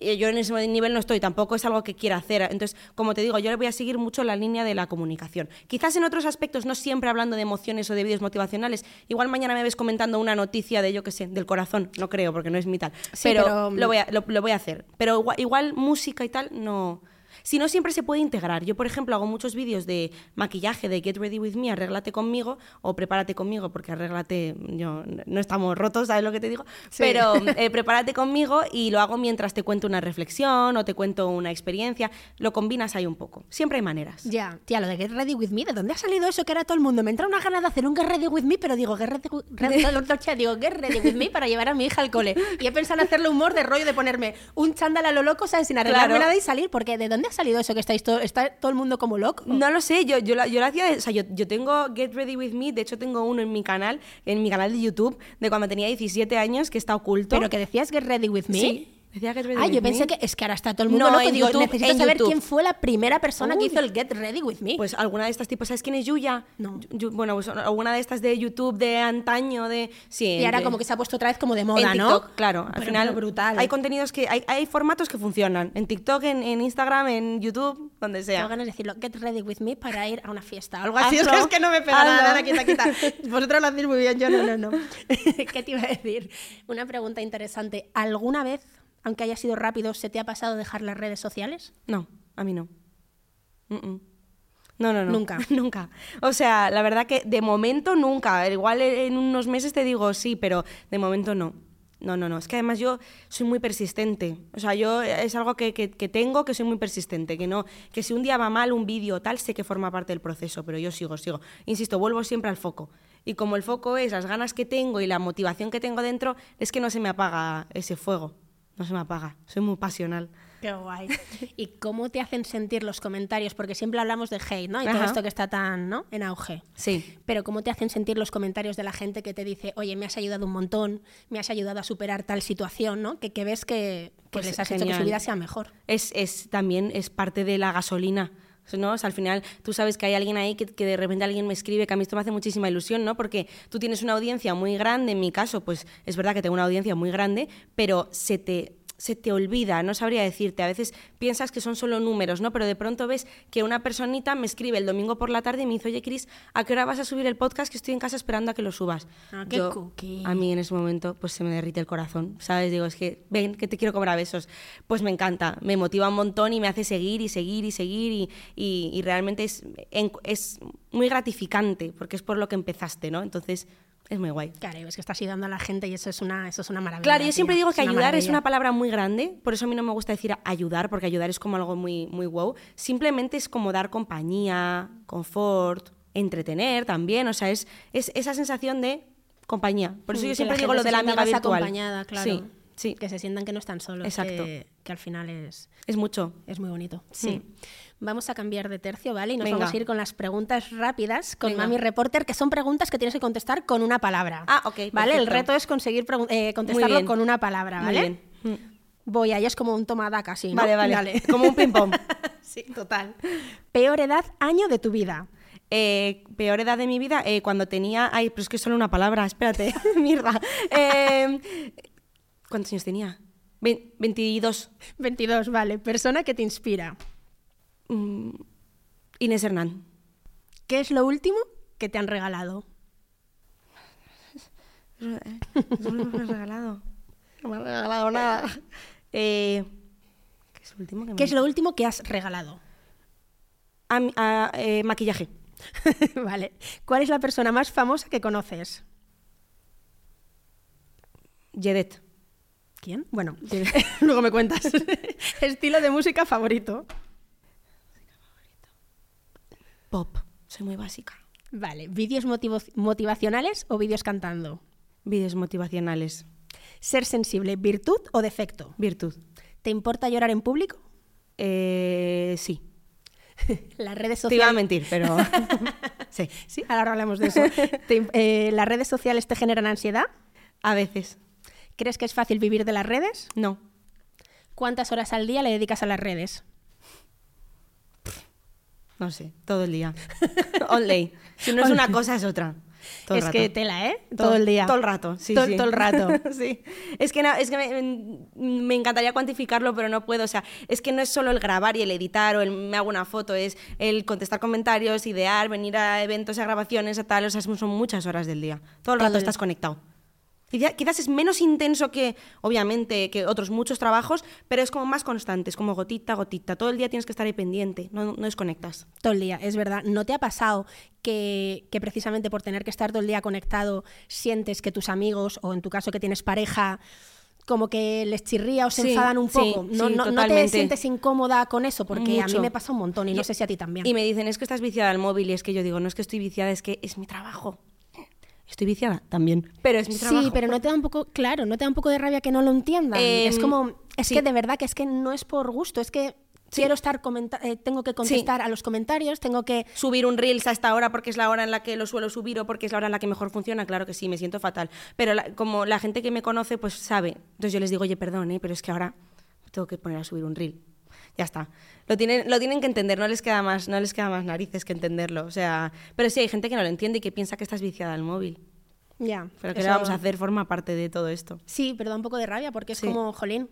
Eh, Yo en ese nivel no estoy, tampoco es algo que quiera hacer. Entonces, como te digo, yo le voy a seguir mucho la línea de la comunicación. Quizás en otros aspectos, no siempre hablando de emociones o de vídeos motivacionales. Igual mañana me ves comentando una noticia de, yo qué sé, del corazón. No creo, porque no es mi tal.
Sí,
pero
pero-
lo, voy a, lo, lo voy a hacer. Pero igual, igual música y tal, no. Si no, siempre se puede integrar. Yo, por ejemplo, hago muchos vídeos de maquillaje, de Get Ready With Me, arréglate conmigo, o prepárate conmigo, porque arréglate, yo, no estamos rotos, ¿sabes lo que te digo?
Sí.
Pero eh, prepárate conmigo y lo hago mientras te cuento una reflexión o te cuento una experiencia. Lo combinas ahí un poco. Siempre hay maneras.
Ya, tía, lo de Get Ready With Me, ¿de dónde ha salido eso que era todo el mundo? Me entra una gana de hacer un Get Ready With Me, pero digo, Get Ready, Re- digo, Get Ready With Me para llevar a mi hija al cole. Y he pensado en hacerle humor de rollo de ponerme un chándal a lo loco, ¿sabes? Sin arreglarme
Claro.
nada y salir, porque ¿de dónde ha salido eso que estáis todo, está todo el mundo como loco?
No lo sé, yo, yo, la- yo lo hacía, o sea, yo, yo tengo Get Ready With Me, de hecho tengo uno en mi canal, en mi canal de YouTube, de cuando tenía 17 años, que está oculto.
Pero que decías Get Ready With Me.
Sí, decía Get Ready
Ah,
With
yo
Me.
pensé que es que ahora está todo el mundo
No,
loco.
en
Digo,
YouTube,
necesito
en
saber
YouTube.
quién fue la primera persona que hizo el Get Ready With Me.
Pues alguna de estas tipos, ¿sabes quién es Yuya?
No.
Yu- bueno, pues alguna de estas de YouTube de antaño, de... Sí,
y ahora
de-
como que se ha puesto otra vez como de moda,
en
¿no?
Claro. Al
Pero-
final,
pero brutal.
hay contenidos que... Hay, hay formatos que funcionan. En TikTok, en, en Instagram, en YouTube, donde sea.
Tengo ganas de decirlo, get ready with me para ir a una fiesta. Algo así. Es
Hazlo,
que, es que no me pega
hazlo.
nada, quita, quita. Vosotros lo hacéis muy bien, yo no, no, no. ¿Qué te iba a decir? Una pregunta interesante. ¿Alguna vez, aunque haya sido rápido, se te ha pasado dejar las redes sociales?
No, a mí no. Mm-mm. No, no, no.
Nunca.
nunca. O sea, la verdad que de momento nunca. Igual en unos meses te digo sí, pero de momento no. No, no, no. Es que además yo soy muy persistente. O sea, yo es algo que, que- que tengo, que soy muy persistente. Que no, que si un día va mal un vídeo o tal, sé que forma parte del proceso, pero yo sigo, sigo. Insisto, vuelvo siempre al foco. Y como el foco es las ganas que tengo y la motivación que tengo dentro, es que no se me apaga ese fuego. No se me apaga. Soy muy pasional.
Qué guay. ¿Y cómo te hacen sentir los comentarios? Porque siempre hablamos de hate, ¿no? Y todo esto que está tan, ¿no? En auge.
Sí.
Pero ¿cómo te hacen sentir los comentarios de la gente que te dice, oye, me has ayudado un montón, me has ayudado a superar tal situación, ¿no? Que, que ves que, que
Pues
les has hecho que su vida sea mejor.
es, es también es parte de la gasolina. ¿No? Al final tú sabes que hay alguien ahí que, que de repente alguien me escribe, que a mí esto me hace muchísima ilusión, ¿no? Porque tú tienes una audiencia muy grande, en mi caso, pues es verdad que tengo una audiencia muy grande, pero se te se te olvida, no sabría decirte. A veces piensas que son solo números, ¿no? Pero de pronto ves que una personita me escribe el domingo por la tarde y me dice, oye, Cris, ¿a qué hora vas a subir el podcast? Que estoy en casa esperando a que lo subas.
Ah, qué
Yo,
cookie.
A mí en ese momento pues se me derrite el corazón, ¿sabes? Digo, es que, ven, que te quiero cobrar besos. Pues me encanta, me motiva un montón y me hace seguir y seguir y seguir y, y- y realmente es, en- es muy gratificante porque es por lo que empezaste, ¿no? Entonces es muy guay.
Claro, y ves que estás ayudando a la gente y eso es una, eso es una maravilla.
Claro, yo siempre digo que ayudar es una palabra muy grande, por eso a mí no me gusta decir ayudar, porque ayudar es como algo muy, muy wow. Simplemente es como dar compañía, confort, entretener también, o sea, es, es esa sensación de compañía. Por eso
Mm,
yo siempre digo lo de la amiga virtual.
acompañada, claro.
Sí, sí,
Que se sientan que no están solos.
Exacto.
Que, que al final es,
es mucho.
es muy bonito. Sí. Vamos a cambiar de tercio, ¿vale? Y nos
Venga.
vamos a ir con las preguntas rápidas con
Venga.
Mami Reporter, que son preguntas que tienes que contestar con una palabra.
Ah, ok,
¿Vale? El reto es conseguir eh, contestarlo con una palabra,
Muy
¿vale?
bien. Mm.
Voy, ahí es como un tomada casi, ¿no?
Vale, vale,
Dale.
como un ping-pong.
sí, total. Peor edad, año de tu vida.
Eh, peor edad de mi vida, eh, cuando tenía... Ay, pero es que es solo una palabra, espérate, mierda. Eh, ¿Cuántos años tenía? Ve- 22.
22, vale. Persona que te inspira.
Mm, Inés Hernán.
¿Qué es lo último que te han regalado?
No me has regalado. No me has regalado nada. Eh, ¿Qué es el último que me
¿Qué es lo último que has regalado?
Eh, maquillaje.
vale. ¿Cuál es la persona más famosa que conoces?
Jedet.
¿Quién? Bueno, luego me cuentas. Estilo de música favorito.
Pop. Soy muy básica.
Vale. ¿Vídeos motivacionales o vídeos cantando?
Vídeos motivacionales.
¿Ser sensible, virtud o defecto?
Virtud.
¿Te importa llorar en público?
Eh, sí.
Las redes
Te iba a
sociales.
mentir, pero. sí.
Sí, ahora hablamos de eso. ¿Te- eh, ¿Las redes sociales te generan ansiedad?
A veces.
¿Crees que es fácil vivir de las redes?
No.
¿Cuántas horas al día le dedicas a las redes?
No sé. Todo el día. Only. Si no es una cosa, es otra. Todo el
es
rato.
que tela, ¿eh? Todo, el día.
Todo el rato, sí,
todo,
sí.
todo el rato.
sí. Es que, no, es que me, me encantaría cuantificarlo, pero no puedo. O sea, es que no es solo el grabar y el editar o el me hago una foto, es el contestar comentarios, idear, venir a eventos, a grabaciones, a tal. O sea, son muchas horas del día. Todo el
Todo
rato
el-
estás conectado. Quizá- Quizás es menos intenso que, obviamente, que otros muchos trabajos, pero es como más constante, es como gotita gotita. Todo el día tienes que estar ahí pendiente, no, no desconectas.
Todo el día, es verdad. ¿No te ha pasado que, que precisamente por tener que estar todo el día conectado sientes que tus amigos, o en tu caso que tienes pareja, como que les chirría o se
Sí,
enfadan un
sí,
poco? ¿No,
sí,
no- no te sientes incómoda con eso? Porque a mí me pasa un montón y no sé si a ti también.
Y me dicen, es que estás viciada al móvil. Y es que yo digo, no es que estoy viciada, es que es mi trabajo. Estoy viciada también. Pero es mi trabajo.
Sí, pero no te da un poco, claro, no te da un poco de rabia que no lo entiendan.
Em,
es como, es
sí.
que de verdad que es que no es por gusto, es que quiero estar eh, tengo que contestar a los comentarios, tengo que
Subir un Reels a esta hora porque es la hora en la que lo suelo subir o porque es la hora en la que mejor funciona, claro que sí, me siento fatal. Pero la- como la gente que me conoce, pues sabe. Entonces yo les digo, oye, perdón, ¿eh? pero es que ahora tengo que poner a subir un Reel. Ya está. Lo tienen, lo tienen que entender, no les queda más, no les queda más narices que entenderlo. O sea, pero sí hay gente que no lo entiende y que piensa que estás viciada al móvil.
ya.
Pero ¿qué
eso-
le vamos a hacer? Forma parte de todo esto.
Sí, pero da un poco de rabia porque es
Sí.
como, jolín.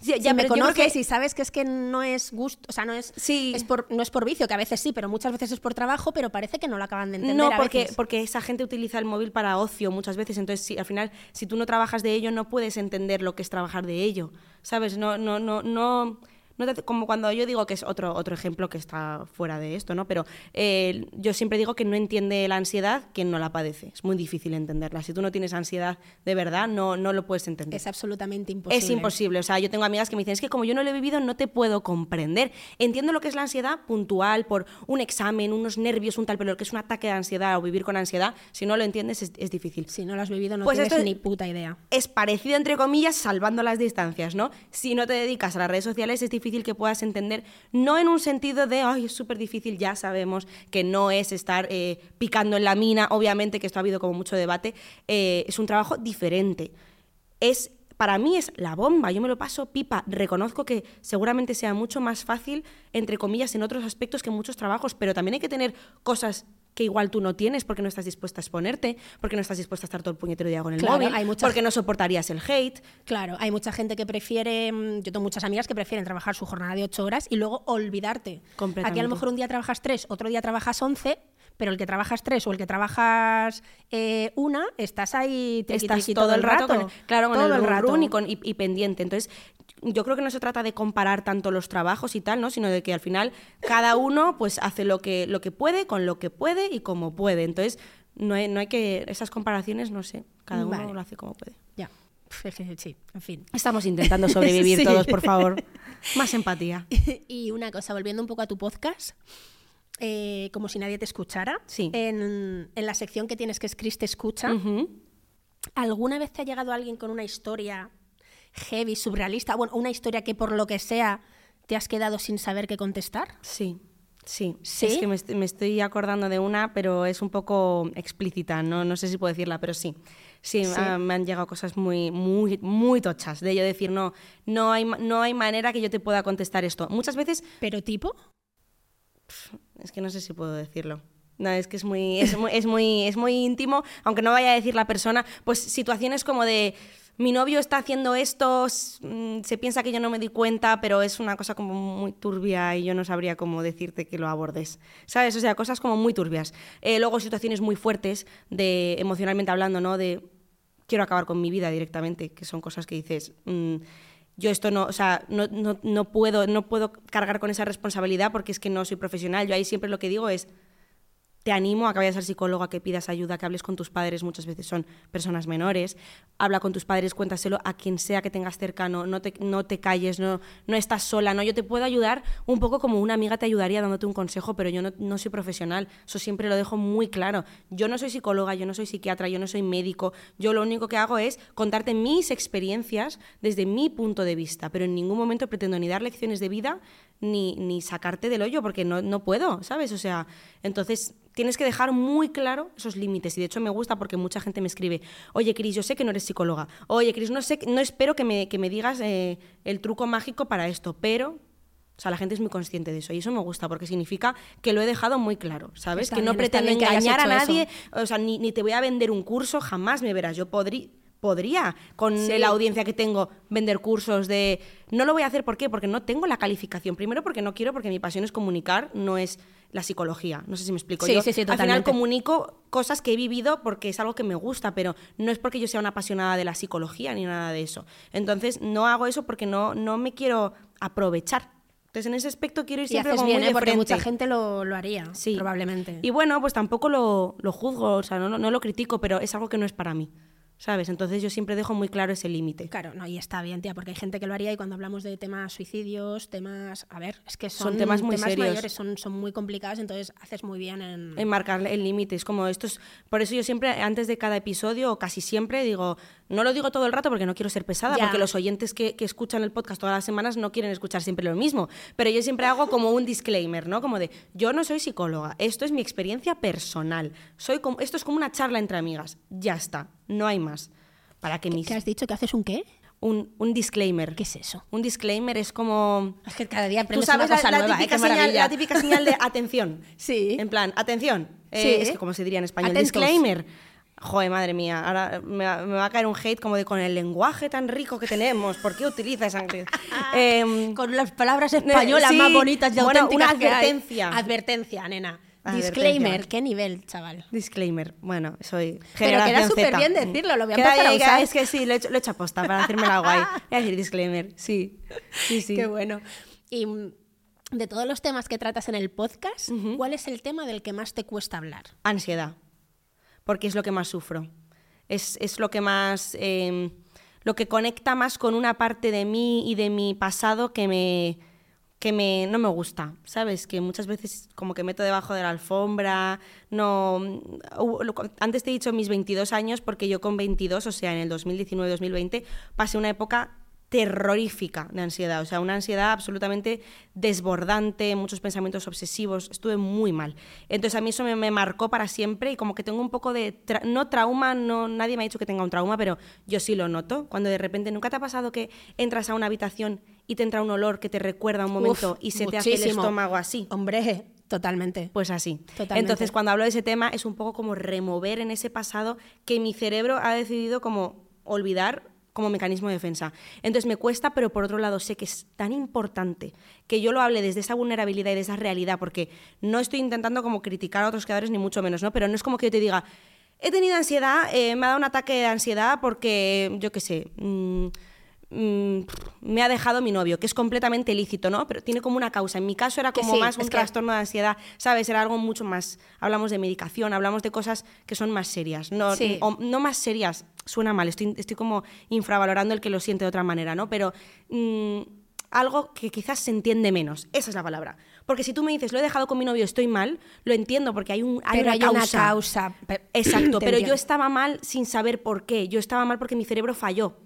Sí,
Ya me
yo creo
conoces
que-
y sabes que es que no es gusto, o sea, no es,
Sí.
es por, no es por vicio, que a veces sí, pero muchas veces es por trabajo, pero parece que no lo acaban de entender.
No,
a
porque,
veces.
porque esa gente utiliza el móvil para ocio muchas veces. Entonces, si, al final, si tú no trabajas de ello, no puedes entender lo que es trabajar de ello. ¿Sabes? No, no, no, no. No te- como cuando yo digo que es otro, otro ejemplo que está fuera de esto, ¿no? Pero eh, yo siempre digo que no entiende la ansiedad quien no la padece. Es muy difícil entenderla. Si tú no tienes ansiedad de verdad, no, no lo puedes entender.
es absolutamente imposible.
Es imposible. O sea, yo tengo amigas que me dicen, es que como yo no lo he vivido, no te puedo comprender. Entiendo lo que es la ansiedad puntual por un examen, unos nervios, un tal, pero lo que es un ataque de ansiedad o vivir con ansiedad, si no lo entiendes, es, es difícil.
Si no lo has vivido, no
Pues
tienes
esto es-
ni puta idea.
Es parecido, entre comillas, salvando las distancias, ¿no? Si no te dedicas a las redes sociales, es difícil que puedas entender, no en un sentido de, ay, es súper difícil, ya sabemos que no es estar eh, picando en la mina, obviamente que esto ha habido como mucho debate, eh, es un trabajo diferente. Es para mí es la bomba, yo me lo paso pipa. Reconozco que seguramente sea mucho más fácil, entre comillas, en otros aspectos que en muchos trabajos, pero también hay que tener cosas que igual tú no tienes porque no estás dispuesta a exponerte, porque no estás dispuesta a estar todo el puñetero día con el
Claro,
móvil,
hay mucha
porque no soportarías el hate.
Claro, hay mucha gente que prefiere, mm, yo tengo muchas amigas que prefieren trabajar su jornada de ocho horas y luego olvidarte. Aquí a lo mejor un día trabajas tres, otro día trabajas once, pero el que trabajas tres o el que trabajas eh, una, estás ahí triqui,
estás
triqui
todo el rato, con, claro, con
todo
el,
el rato.
y, con- y- y pendiente. Entonces, yo creo que no se trata de comparar tanto los trabajos y tal, ¿no? Sino de que al final cada uno pues hace lo que, lo que puede, con lo que puede y como puede. Entonces, no hay, no hay que. Esas comparaciones, no sé. Cada uno
Vale.
lo hace como puede.
Ya, sí, en fin.
Estamos intentando sobrevivir
Sí.
todos, por favor. Más empatía.
y una cosa, volviendo un poco a tu podcast, eh, como si nadie te escuchara,
Sí.
en, en la sección que tienes que es Chris te escucha,
Ujú.
¿alguna vez te ha llegado alguien con una historia heavy, surrealista? Bueno, una historia que por lo que sea te has quedado sin saber qué contestar.
Sí, sí.
¿Sí?
Es que me, me estoy acordando de una, pero es un poco explícita, no, no sé si puedo decirla, pero sí. Sí,
Sí.
ah, me han llegado cosas muy, muy, muy tochas de yo decir, no, no hay, no hay manera que yo te pueda contestar esto. Muchas veces,
¿Pero tipo?
Es que no sé si puedo decirlo. No, es que es muy, es muy, es muy, es muy íntimo, aunque no vaya a decir la persona, pues situaciones como de mi novio está haciendo esto, mm, se piensa que yo no me di cuenta, pero es una cosa como muy turbia y yo no sabría cómo decirte que lo abordes. ¿Sabes? O sea, cosas como muy turbias. Eh, luego situaciones muy fuertes, de emocionalmente hablando, ¿no? De quiero acabar con mi vida directamente, que son cosas que dices. mm, yo esto no, o sea, no, no, no puedo, no puedo cargar con esa responsabilidad porque es que no soy profesional. Yo ahí siempre lo que digo es, te animo a que vayas al psicólogo, a que pidas ayuda, que hables con tus padres, muchas veces son personas menores, habla con tus padres, cuéntaselo a quien sea que tengas cercano, no te, no te calles, no, no estás sola, ¿no? Yo te puedo ayudar un poco como una amiga te ayudaría dándote un consejo, pero yo no, no soy profesional, eso siempre lo dejo muy claro. Yo no soy psicóloga, yo no soy psiquiatra, yo no soy médico, yo lo único que hago es contarte mis experiencias desde mi punto de vista, pero en ningún momento pretendo ni dar lecciones de vida ni, ni sacarte del hoyo, porque no, no puedo, ¿sabes? O sea, entonces tienes que dejar muy claro esos límites. Y de hecho me gusta porque mucha gente me escribe, oye, Cris, yo sé que no eres psicóloga. Oye, Cris, no, sé, no espero que me, que me digas eh, el truco mágico para esto, pero... O sea, la gente es muy consciente de eso y eso me gusta porque significa que lo he dejado muy claro, ¿sabes? Que no pretendo engañar a
eso.
nadie, o sea, ni, ni te voy a vender un curso, jamás me verás. Yo podría podría con
Sí.
la audiencia que tengo vender cursos de no lo voy a hacer ¿por qué? porque no tengo la calificación primero porque no quiero porque mi pasión es comunicar no es la psicología. No sé si me explico.
Sí,
Yo,
sí, sí,
al final comunico cosas que he vivido porque es algo que me gusta pero no es porque yo sea una apasionada de la psicología ni nada de eso. Entonces no hago eso porque no no me quiero aprovechar. Entonces en ese aspecto quiero ir
Y
siempre
haces
como
bien,
muy
¿eh? porque mucha gente lo, lo haría,
Sí.
probablemente.
Y bueno, pues tampoco lo, lo juzgo, o sea, no, no lo critico, pero es algo que no es para mí, ¿sabes? Entonces yo siempre dejo muy claro ese límite.
Claro, no, y está bien, tía, porque hay gente que lo haría y cuando hablamos de temas suicidios, temas, a ver, es que son,
Son temas muy serios.
mayores, son, son muy complicados, entonces haces muy bien en...
En marcar el límite, es como esto es, por eso yo siempre antes de cada episodio o casi siempre digo, no lo digo todo el rato porque no quiero ser pesada,
Ya.
porque los oyentes que, que escuchan el podcast todas las semanas no quieren escuchar siempre lo mismo, pero yo siempre hago como un disclaimer, ¿no? Como de, yo no soy psicóloga, esto es mi experiencia personal, soy como, esto es como una charla entre amigas, ya está, no hay más. Para que mis,
¿Qué has dicho? ¿Que haces un qué?
un, un disclaimer.
¿Qué es eso?
Un disclaimer es como
Es que cada día
Tú
aprendes
sabes
una cosa
la, la
nueva, ¿eh?
típica
Qué
señal, la típica señal de atención.
Sí.
En plan, atención. Eh,
Sí.
Es que como se diría en español.
Atentos.
Disclaimer. Joder, madre mía, ahora me va, me va a caer un hate como de con el lenguaje tan rico que tenemos, ¿por qué utilizas inglés? Em,
Con las palabras españolas
sí.
más bonitas y
Bueno,
auténticas
una
que hay.
advertencia.
Advertencia, nena. Disclaimer, qué nivel, chaval.
disclaimer. Bueno, soy
Pero queda súper bien decirlo, lo voy a
Queda-
empezar a usar.
Es que sí, lo he hecho, lo he hecho aposta para hacerme la guay. Voy a decir disclaimer, sí. Sí, sí.
Qué bueno. Y mm, de todos los temas que tratas en el podcast, ¿cuál es el tema del que más te cuesta hablar?
Ansiedad, porque es lo que más sufro. Es, es lo que más. eh, lo que conecta más con una parte de mí y de mi pasado que me. Que me, no me gusta, ¿sabes? Que muchas veces como que meto debajo de la alfombra, no... Antes te he dicho mis 22 años porque yo con 22, o sea, en el 2019-2020, pasé una época terrorífica de ansiedad, o sea, una ansiedad absolutamente desbordante, muchos pensamientos obsesivos, estuve muy mal. Entonces a mí eso me, marcó para siempre y como que tengo un poco de, no trauma, no, nadie me ha dicho que tenga un trauma, pero yo sí lo noto, cuando de repente nunca te ha pasado que entras a una habitación y te entra un olor que te recuerda un momento y se te hace el estómago así.
Hombre, Totalmente.
Pues así. Entonces, cuando hablo de ese tema, es un poco como remover en ese pasado que mi cerebro ha decidido como olvidar como mecanismo de defensa. Entonces me cuesta, pero por otro lado sé que es tan importante que yo lo hable desde esa vulnerabilidad y de esa realidad, porque no estoy intentando como criticar a otros creadores ni mucho menos, ¿no? Pero no es como que yo te diga, he tenido ansiedad, eh, me ha dado un ataque de ansiedad porque, yo qué sé, mm, mm, me ha dejado mi novio, que es completamente ilícito, ¿no? Pero tiene como una causa. En mi caso era como más un trastorno de ansiedad, ¿sabes? Era algo mucho más. Hablamos de medicación, hablamos de cosas que son más serias. No, no más serias, suena mal, estoy, estoy como infravalorando el que lo siente de otra manera, ¿no? Pero mm, algo que quizás se entiende menos, esa es la palabra. Porque si tú me dices, lo he dejado con mi novio, estoy mal, lo entiendo porque hay, un,
hay, una, causa.
Exacto, pero yo estaba mal sin saber por qué. Yo estaba mal porque mi cerebro falló.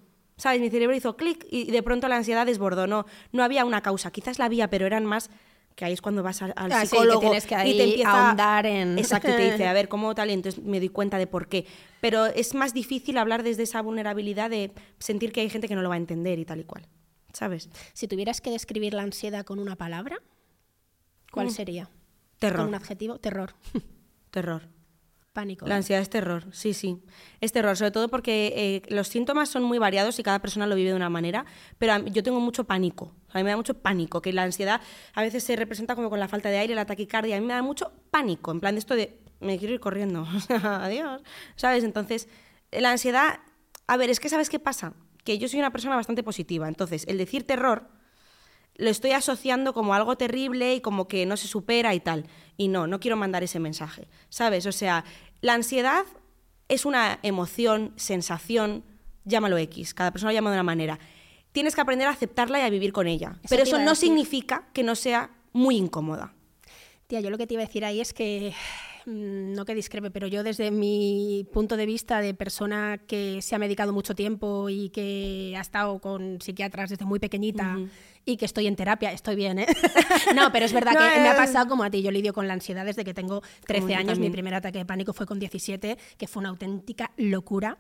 ¿Sabes? Mi cerebro hizo clic y de pronto la ansiedad desbordó. No, no había una causa. Quizás la había, pero eran más que ahí es cuando vas al, ah, psicólogo
y te empieza a ahondar en...
Exacto, y te dice, a ver, ¿cómo tal? Y entonces me doy cuenta de por qué. Pero es más difícil hablar desde esa vulnerabilidad de sentir que hay gente que no lo va a entender y tal y cual, ¿sabes?
Si tuvieras que describir la ansiedad con una palabra, ¿cuál mm. sería?
Terror.
Con un adjetivo, terror.
Terror.
Pánico.
La ansiedad es terror, sí, sí. Es terror, sobre todo porque eh, los síntomas son muy variados y cada persona lo vive de una manera, pero yo tengo mucho pánico. A mí me da mucho pánico, que la ansiedad a veces se representa como con la falta de aire, la taquicardia. A mí me da mucho pánico, en plan de esto de me quiero ir corriendo, adiós, ¿sabes? Entonces, la ansiedad, a ver, es que ¿sabes qué pasa? Que yo soy una persona bastante positiva, entonces el decir terror lo estoy asociando como algo terrible y como que no se supera y tal. Y no, no quiero mandar ese mensaje, ¿sabes? O sea, la ansiedad es una emoción, sensación, llámalo X, cada persona lo llama de una manera. Tienes que aprender a aceptarla y a vivir con ella. Pero eso no significa que no sea muy incómoda.
Tía, yo lo que te iba a decir ahí es que no que discrepe, pero yo desde mi punto de vista de persona que se ha medicado mucho tiempo y que ha estado con psiquiatras desde muy pequeñita y que estoy en terapia, estoy bien, ¿eh? no, pero es verdad que me ha pasado como a ti, yo lidio con la ansiedad desde que tengo 13 años, mi primer ataque de pánico fue con 17, que fue una auténtica locura.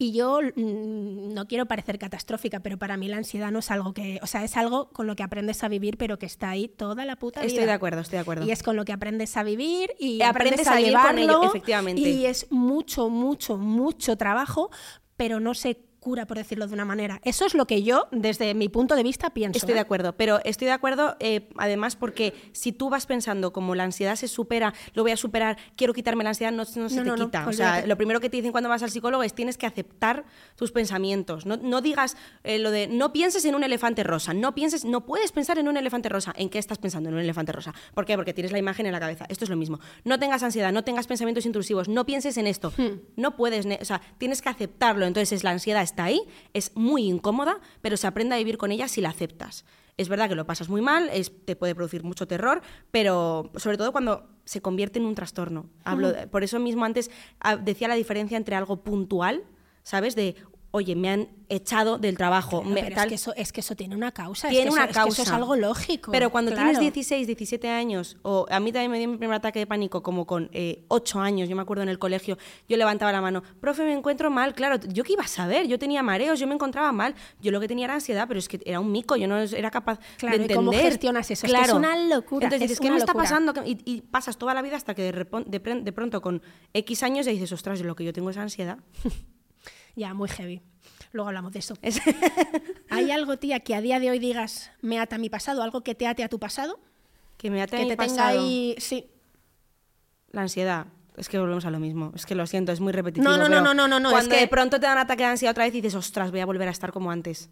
Y yo mm, no quiero parecer catastrófica, pero para mí la ansiedad no es algo que, o sea, es algo con lo que aprendes a vivir, pero que está ahí toda la puta vida.
Estoy de acuerdo, estoy de acuerdo.
Y es con lo que aprendes a vivir y aprendes, a, llevarlo, efectivamente. Y es mucho, mucho, mucho trabajo, pero no sé cura, por decirlo de una manera. Eso es lo que yo, desde mi punto de vista, pienso.
Estoy de
¿eh?
acuerdo, pero estoy de acuerdo eh, además porque si tú vas pensando como la ansiedad se supera, lo voy a superar, quiero quitarme la ansiedad, no, se te quita. o sea, lo primero que te dicen cuando vas al psicólogo es tienes que aceptar tus pensamientos. No, digas eh, lo de no pienses en un elefante rosa, no pienses, no puedes pensar en un elefante rosa. ¿En qué estás pensando en un elefante rosa? ¿Por qué? Porque tienes la imagen en la cabeza. Esto es lo mismo. No tengas ansiedad, no tengas pensamientos intrusivos, no pienses en esto. Hmm. No puedes, o sea, tienes que aceptarlo. Entonces la ansiedad está ahí, es muy incómoda, pero se aprende a vivir con ella si la aceptas. Es verdad que lo pasas muy mal, es, te puede producir mucho terror, pero sobre todo cuando se convierte en un trastorno. Hablo, Por eso mismo antes ah, decía la diferencia entre algo puntual, ¿sabes? De oye, me han echado del trabajo.
es, que eso, es que eso tiene una causa.
Tiene una
causa. eso es algo lógico.
Pero cuando tienes 16, 17 años, o a mí también me dio mi primer ataque de pánico como con eh, 8 años, yo me acuerdo en el colegio, yo levantaba la mano, profe, me encuentro mal, claro, yo qué iba a saber, yo tenía mareos, yo me encontraba mal, yo lo que tenía era ansiedad, pero es que era un mico, yo no era capaz de entender.
¿Cómo gestionas eso? Claro. Es, una locura.
Entonces dices, ¿qué me está pasando? Y, pasas toda la vida hasta que de, de, de pronto con X años ya dices, ostras, lo que yo tengo es ansiedad.
ya, muy heavy. Luego hablamos de eso. ¿Hay algo, tía, que a día de hoy digas me ata a mi pasado? ¿Algo que te ate a tu pasado?
Que me ate a mi
te
pasado.
ahí... Sí.
La ansiedad. Es que volvemos a lo mismo. Es que lo siento, es muy repetitivo.
No, no, no, no, no, no.
Cuando
es que
de pronto te dan ataque de ansiedad otra vez y dices, ostras, voy a volver a estar como antes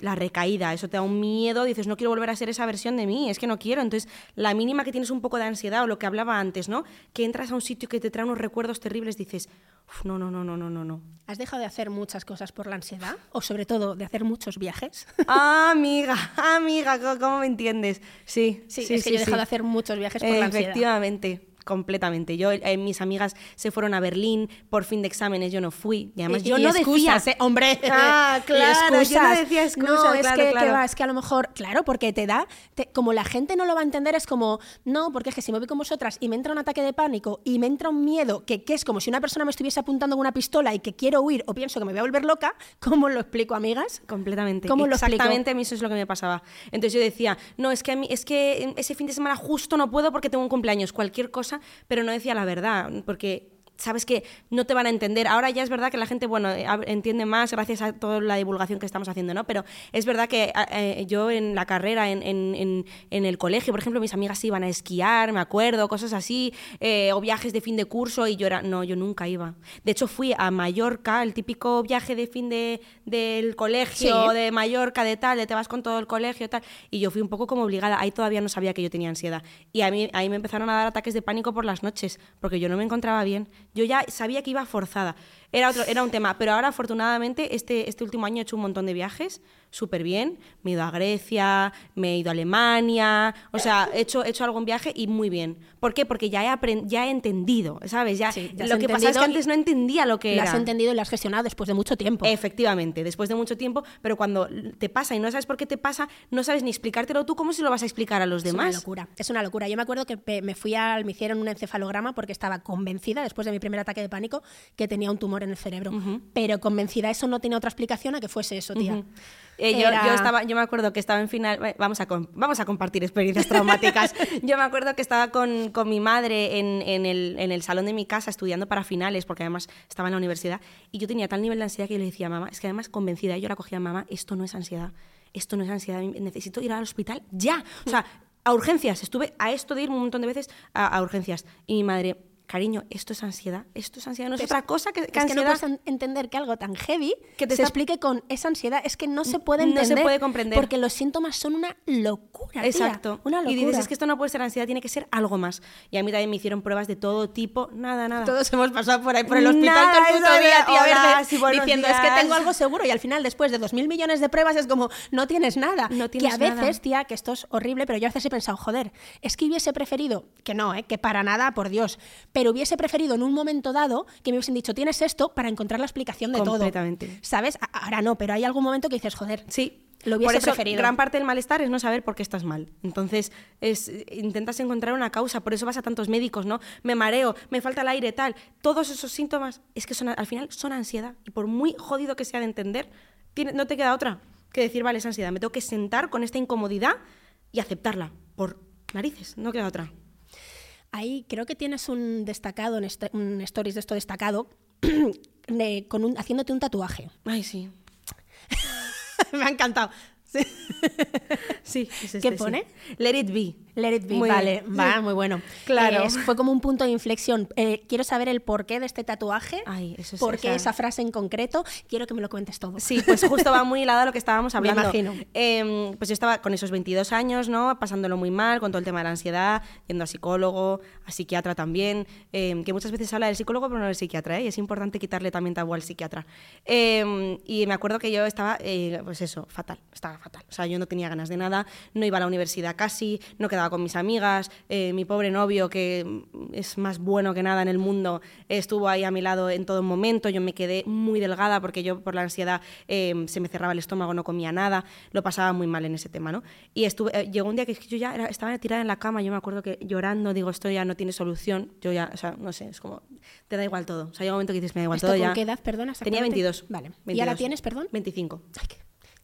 la recaída, eso te da un miedo, dices, no quiero volver a ser esa versión de mí, es que no quiero. Entonces, la mínima que tienes un poco de ansiedad o lo que hablaba antes, ¿no? Que entras a un sitio que te trae unos recuerdos terribles, dices, no, no, no, no, no, no, no.
¿Has dejado de hacer muchas cosas por la ansiedad? O sobre todo de hacer muchos viajes.
Ah, amiga, amiga, ¿cómo me entiendes? Sí,
sí, es que yo he dejado de hacer muchos viajes por la ansiedad.
Efectivamente completamente. Yo, eh, mis amigas se fueron a Berlín por fin de exámenes, yo no fui. Y además
Y-
yo
y
no
excusas,
decía...
¿eh? hombre.
Ah, claro, yo no decía excusas,
No, es
claro,
que,
claro.
que va, es que a lo mejor, claro, porque te da, te- como la gente no lo va a entender, es como, no, porque es que si me voy con vosotras y me entra un ataque de pánico y me entra un miedo, que, que es como si una persona me estuviese apuntando con una pistola y que quiero huir o pienso que me voy a volver loca, ¿cómo lo explico, amigas?
Completamente.
¿Cómo lo explico?
Exactamente a mí eso es lo que me pasaba. Entonces yo decía, no, es que a mí, es que ese fin de semana justo no puedo porque tengo un cumpleaños, cualquier cosa, pero no decía la verdad, porque sabes que no te van a entender. Ahora ya es verdad que la gente, bueno, eh, entiende más gracias a toda la divulgación que estamos haciendo, ¿no? Pero es verdad que eh, yo en la carrera, en, en- en- en el colegio, por ejemplo, mis amigas iban a esquiar, me acuerdo, cosas así, eh, o viajes de fin de curso, y yo era, no, yo nunca iba. De hecho, fui a Mallorca, el típico viaje de fin de, del colegio,
Sí.
de Mallorca, de tal, de te vas con todo el colegio, tal, y yo fui un poco como obligada. Ahí todavía no sabía que yo tenía ansiedad. Y a mí, ahí me empezaron a dar ataques de pánico por las noches, porque yo no me encontraba bien. Yo ya sabía que iba forzada. Era, otro, era un tema, pero ahora afortunadamente este, este último año he hecho un montón de viajes, súper bien. Me he ido a Grecia, me he ido a Alemania, o sea, he hecho, he hecho algún viaje y muy bien. ¿Por qué? Porque ya he, ya he entendido, ¿sabes? Ya,
Sí, ya
lo que pasa es que antes no entendía lo que
Lo
era.
has entendido y lo has gestionado después de mucho tiempo.
Efectivamente, después de mucho tiempo, pero cuando te pasa y no sabes por qué te pasa, no sabes ni explicártelo tú, ¿cómo se lo vas a explicar a los
Es una
demás?
locura, es una locura. Yo me acuerdo que me fui al, me hicieron un encefalograma porque estaba convencida, después de mi primer ataque de pánico, que tenía un tumor en el cerebro. Pero convencida, eso no tenía otra explicación a que fuese eso, tía.
Eh, yo,
Era-
yo estaba, yo me acuerdo que estaba en final. eh, Vamos a, vamos a compartir experiencias traumáticas. yo me acuerdo que estaba con, con mi madre en, en el, en el salón de mi casa estudiando para finales, porque además estaba en la universidad. Y yo tenía tal nivel de ansiedad que yo le decía a mamá, es que además convencida, yo la cogía a mamá, esto no es ansiedad, esto no es ansiedad, necesito ir al hospital ya. O sea, a urgencias. Estuve a esto de ir un montón de veces a, a urgencias. Y mi madre, cariño, esto es ansiedad, esto es ansiedad, no es, otra cosa que, que
es que no
ansiedad.
puedes en- entender que algo tan heavy
Que te
se
está-
explique con esa ansiedad. Es que no se puede
No se
entender.
puede comprender.
Porque los síntomas son una locura. tía,
Exacto.
Una locura.
Y dices, es que esto no puede ser ansiedad, tiene que ser algo más. Y a mí también me hicieron pruebas de todo tipo, nada, nada.
Todos hemos pasado por ahí, por el hospital
Nada,
todo el puto día, tía,
"Hola,
verde",
sí,
diciendo, es que
días".
tengo algo seguro y al final, después de dos mil millones de pruebas, es como, no tienes nada.
No
que
tienes
a veces,
nada.
tía, que esto es horrible, pero yo a veces he pensado, joder, es que hubiese preferido, que no, ¿eh? que para nada, por Dios, pero hubiese preferido en un momento dado que me hubiesen dicho, tienes esto para encontrar la explicación de todo.
Completamente.
¿Sabes? A- Ahora no, pero hay algún momento que dices, joder,
Sí.
Lo hubiese
Por eso,
preferido.
gran parte del malestar es no saber por qué estás mal. Entonces, es, intentas encontrar una causa. Por eso vas a tantos médicos, ¿no? Me mareo, me falta el aire, tal. Todos esos síntomas, es que son, al final son ansiedad. Y por muy jodido que sea de entender, tiene- no te queda otra que decir, vale, es ansiedad. Me tengo que sentar con esta incomodidad y aceptarla. Por narices, no queda otra.
Ahí creo que tienes un destacado, en este- un stories de esto destacado, de- con un- haciéndote un tatuaje.
Ay, sí.
me ha encantado. Sí.
Sí, es este,
¿Qué
sí.
pone?
Let it be.
Let it be,
Muy
vale, va, muy bueno.
Claro.
Eh, fue como un punto de inflexión. Eh, quiero saber el porqué de este tatuaje.
Ay, eso es-
¿Por qué
esa-
frase en concreto? Quiero que me lo cuentes todo.
Sí, pues justo va muy hilado a lo que estábamos
Me
hablando.
imagino.
Em, pues yo estaba con esos 22 años, ¿no? Pasándolo muy mal con todo el tema de la ansiedad, yendo a psicólogo, a psiquiatra también, em, que muchas veces se habla del psicólogo pero no del psiquiatra, ¿eh? Y es importante quitarle también tabú al psiquiatra. Em, y me acuerdo que yo estaba, eh, pues eso, fatal, estaba fatal. O sea, yo no tenía ganas de nada, no iba a la universidad casi, no quedaba con mis amigas, eh, mi pobre novio, que es más bueno que nada en el mundo, estuvo ahí a mi lado en todo momento, yo me quedé muy delgada porque yo por la ansiedad eh, se me cerraba el estómago, no comía nada, lo pasaba muy mal en ese tema, ¿no? Y estuve, eh, llegó un día que yo ya era- estaba tirada en la cama, yo me acuerdo que llorando, digo, esto ya no tiene solución, yo ya, o sea, no sé, es como, te da igual todo, o sea, llega un momento que dices, me da igual
¿Esto
todo
con
ya.
qué edad, perdona?
Tenía
exactamente?
22.
Vale. ¿Y
22.
ahora tienes, perdón?
25.
Ay, qué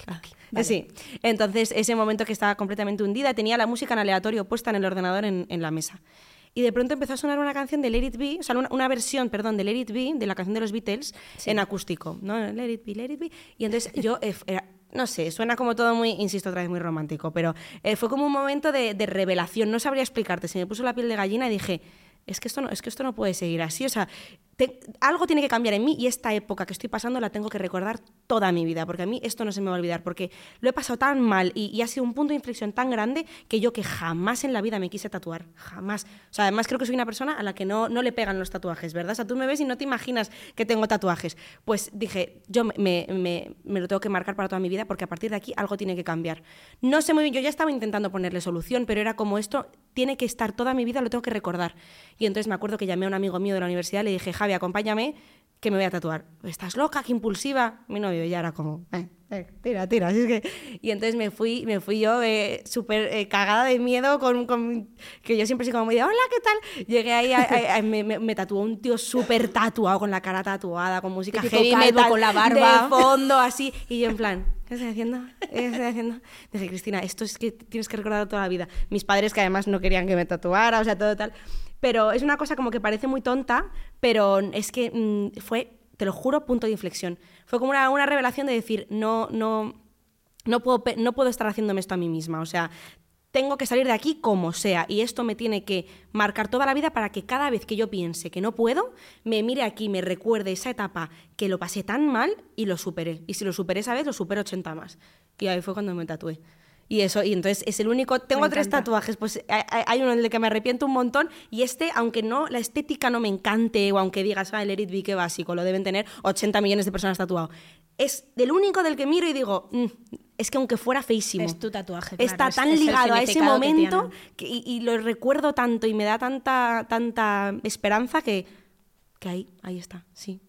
Ah,
cookie. Vale.
Sí, entonces ese momento que estaba completamente hundida, tenía la música en aleatorio puesta en el ordenador en, en la mesa. Y de pronto empezó a sonar una canción de Let It Be, o sea, una, una versión, perdón, de Let It Be, de la canción de los Beatles, en acústico, ¿no? Let It Be, Let It Be. Y entonces yo, eh, era- no sé, suena como todo muy, insisto otra vez, muy romántico, pero eh, fue como un momento de, de revelación, no sabría explicarte, se me puso la piel de gallina y dije, es que esto no, es que esto no puede seguir así, o sea, te- algo tiene que cambiar en mí y esta época que estoy pasando la tengo que recordar toda mi vida, porque a mí esto no se me va a olvidar, porque lo he pasado tan mal y, y ha sido un punto de inflexión tan grande que yo que jamás en la vida me quise tatuar, jamás. O sea, además creo que soy una persona a la que no, no le pegan los tatuajes, ¿verdad? O sea, tú me ves y no te imaginas que tengo tatuajes. Pues dije, yo me, me- me- lo tengo que marcar para toda mi vida porque a partir de aquí algo tiene que cambiar. No sé muy bien, yo ya estaba intentando ponerle solución, pero era como esto tiene que estar toda mi vida, lo tengo que recordar. Y entonces me acuerdo que llamé a un amigo mío de la universidad, le dije, Javi, acompáñame, que me voy a tatuar. ¿Estás loca? ¿Qué impulsiva? Mi novio ya era como, "Eh, eh, tira, tira. Así es que... Y entonces me fui, me fui yo eh, súper eh, cagada de miedo, con, con- que yo siempre soy como muy de, hola, ¿qué tal? Llegué ahí, a- a- a- me, me- me tatuó un tío súper tatuado, con la cara tatuada, con música
Típico
heavy metal,
con la barba.
de fondo, así. Y yo en plan, ¿qué estoy haciendo? ¿Qué estoy haciendo? Dije, Cristina, esto es que tienes que recordar toda la vida. Mis padres que además no querían que me tatuara, o sea, todo tal. Pero es una cosa como que parece muy tonta, pero es que mm, fue, te lo juro, punto de inflexión. Fue como una, una revelación de decir, no, no, no puedo, no puedo estar haciéndome esto a mí misma. O sea, tengo que salir de aquí como sea. Y esto me tiene que marcar toda la vida para que cada vez que yo piense que no puedo, me mire aquí, me recuerde esa etapa que lo pasé tan mal y lo superé. Y si lo superé esa vez, lo supero 80 más. Y ahí fue cuando me tatué. Y eso, y entonces es el único. Tengo tres tatuajes, pues hay- hay hay uno en el que me arrepiento un montón. Y este, aunque no la estética no me encante, o aunque digas, ah, el Eric B, qué básico, lo deben tener 80 millones de personas tatuado. Es del único del que miro y digo, "Mm, es que aunque fuera feísimo.
Es tu tatuaje, claro,
Está
es-
tan
es
ligado a ese
que
momento
tiene.
que- y, y lo recuerdo tanto y me da tanta, tanta esperanza que, que ahí, ahí está, sí.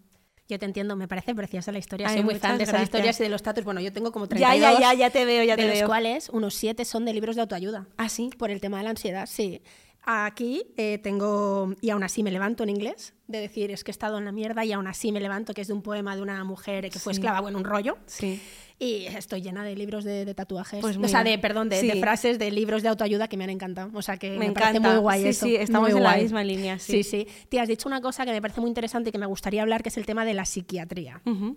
Yo te entiendo, me parece preciosa la historia.
Ay,
Soy muy fan de esas historias y de los tatuajes. Bueno, yo tengo como
Ya,
32.
ya, ya, ya te veo, ya
de
te
los
veo.
cuales unos siete son de libros de autoayuda.
¿Ah, sí?
Por el tema de la ansiedad, sí. Aquí eh, tengo, y aún así me levanto en inglés, de decir, es que he estado en la mierda y aún así me levanto, que es de un poema de una mujer que fue
Sí.
esclava, bueno, un rollo.
Sí.
Y estoy llena de libros de, de tatuajes.
Pues
o sea, de, perdón, de,
sí.
de frases de libros de autoayuda que me han encantado. O sea, que me,
Me
parece
encanta.
muy guay
Sí,
eso.
sí, estamos
muy
en la misma línea, sí.
Sí, sí. Tía, has dicho una cosa que me parece muy interesante y que me gustaría hablar, que es el tema de la psiquiatría.
Ujú.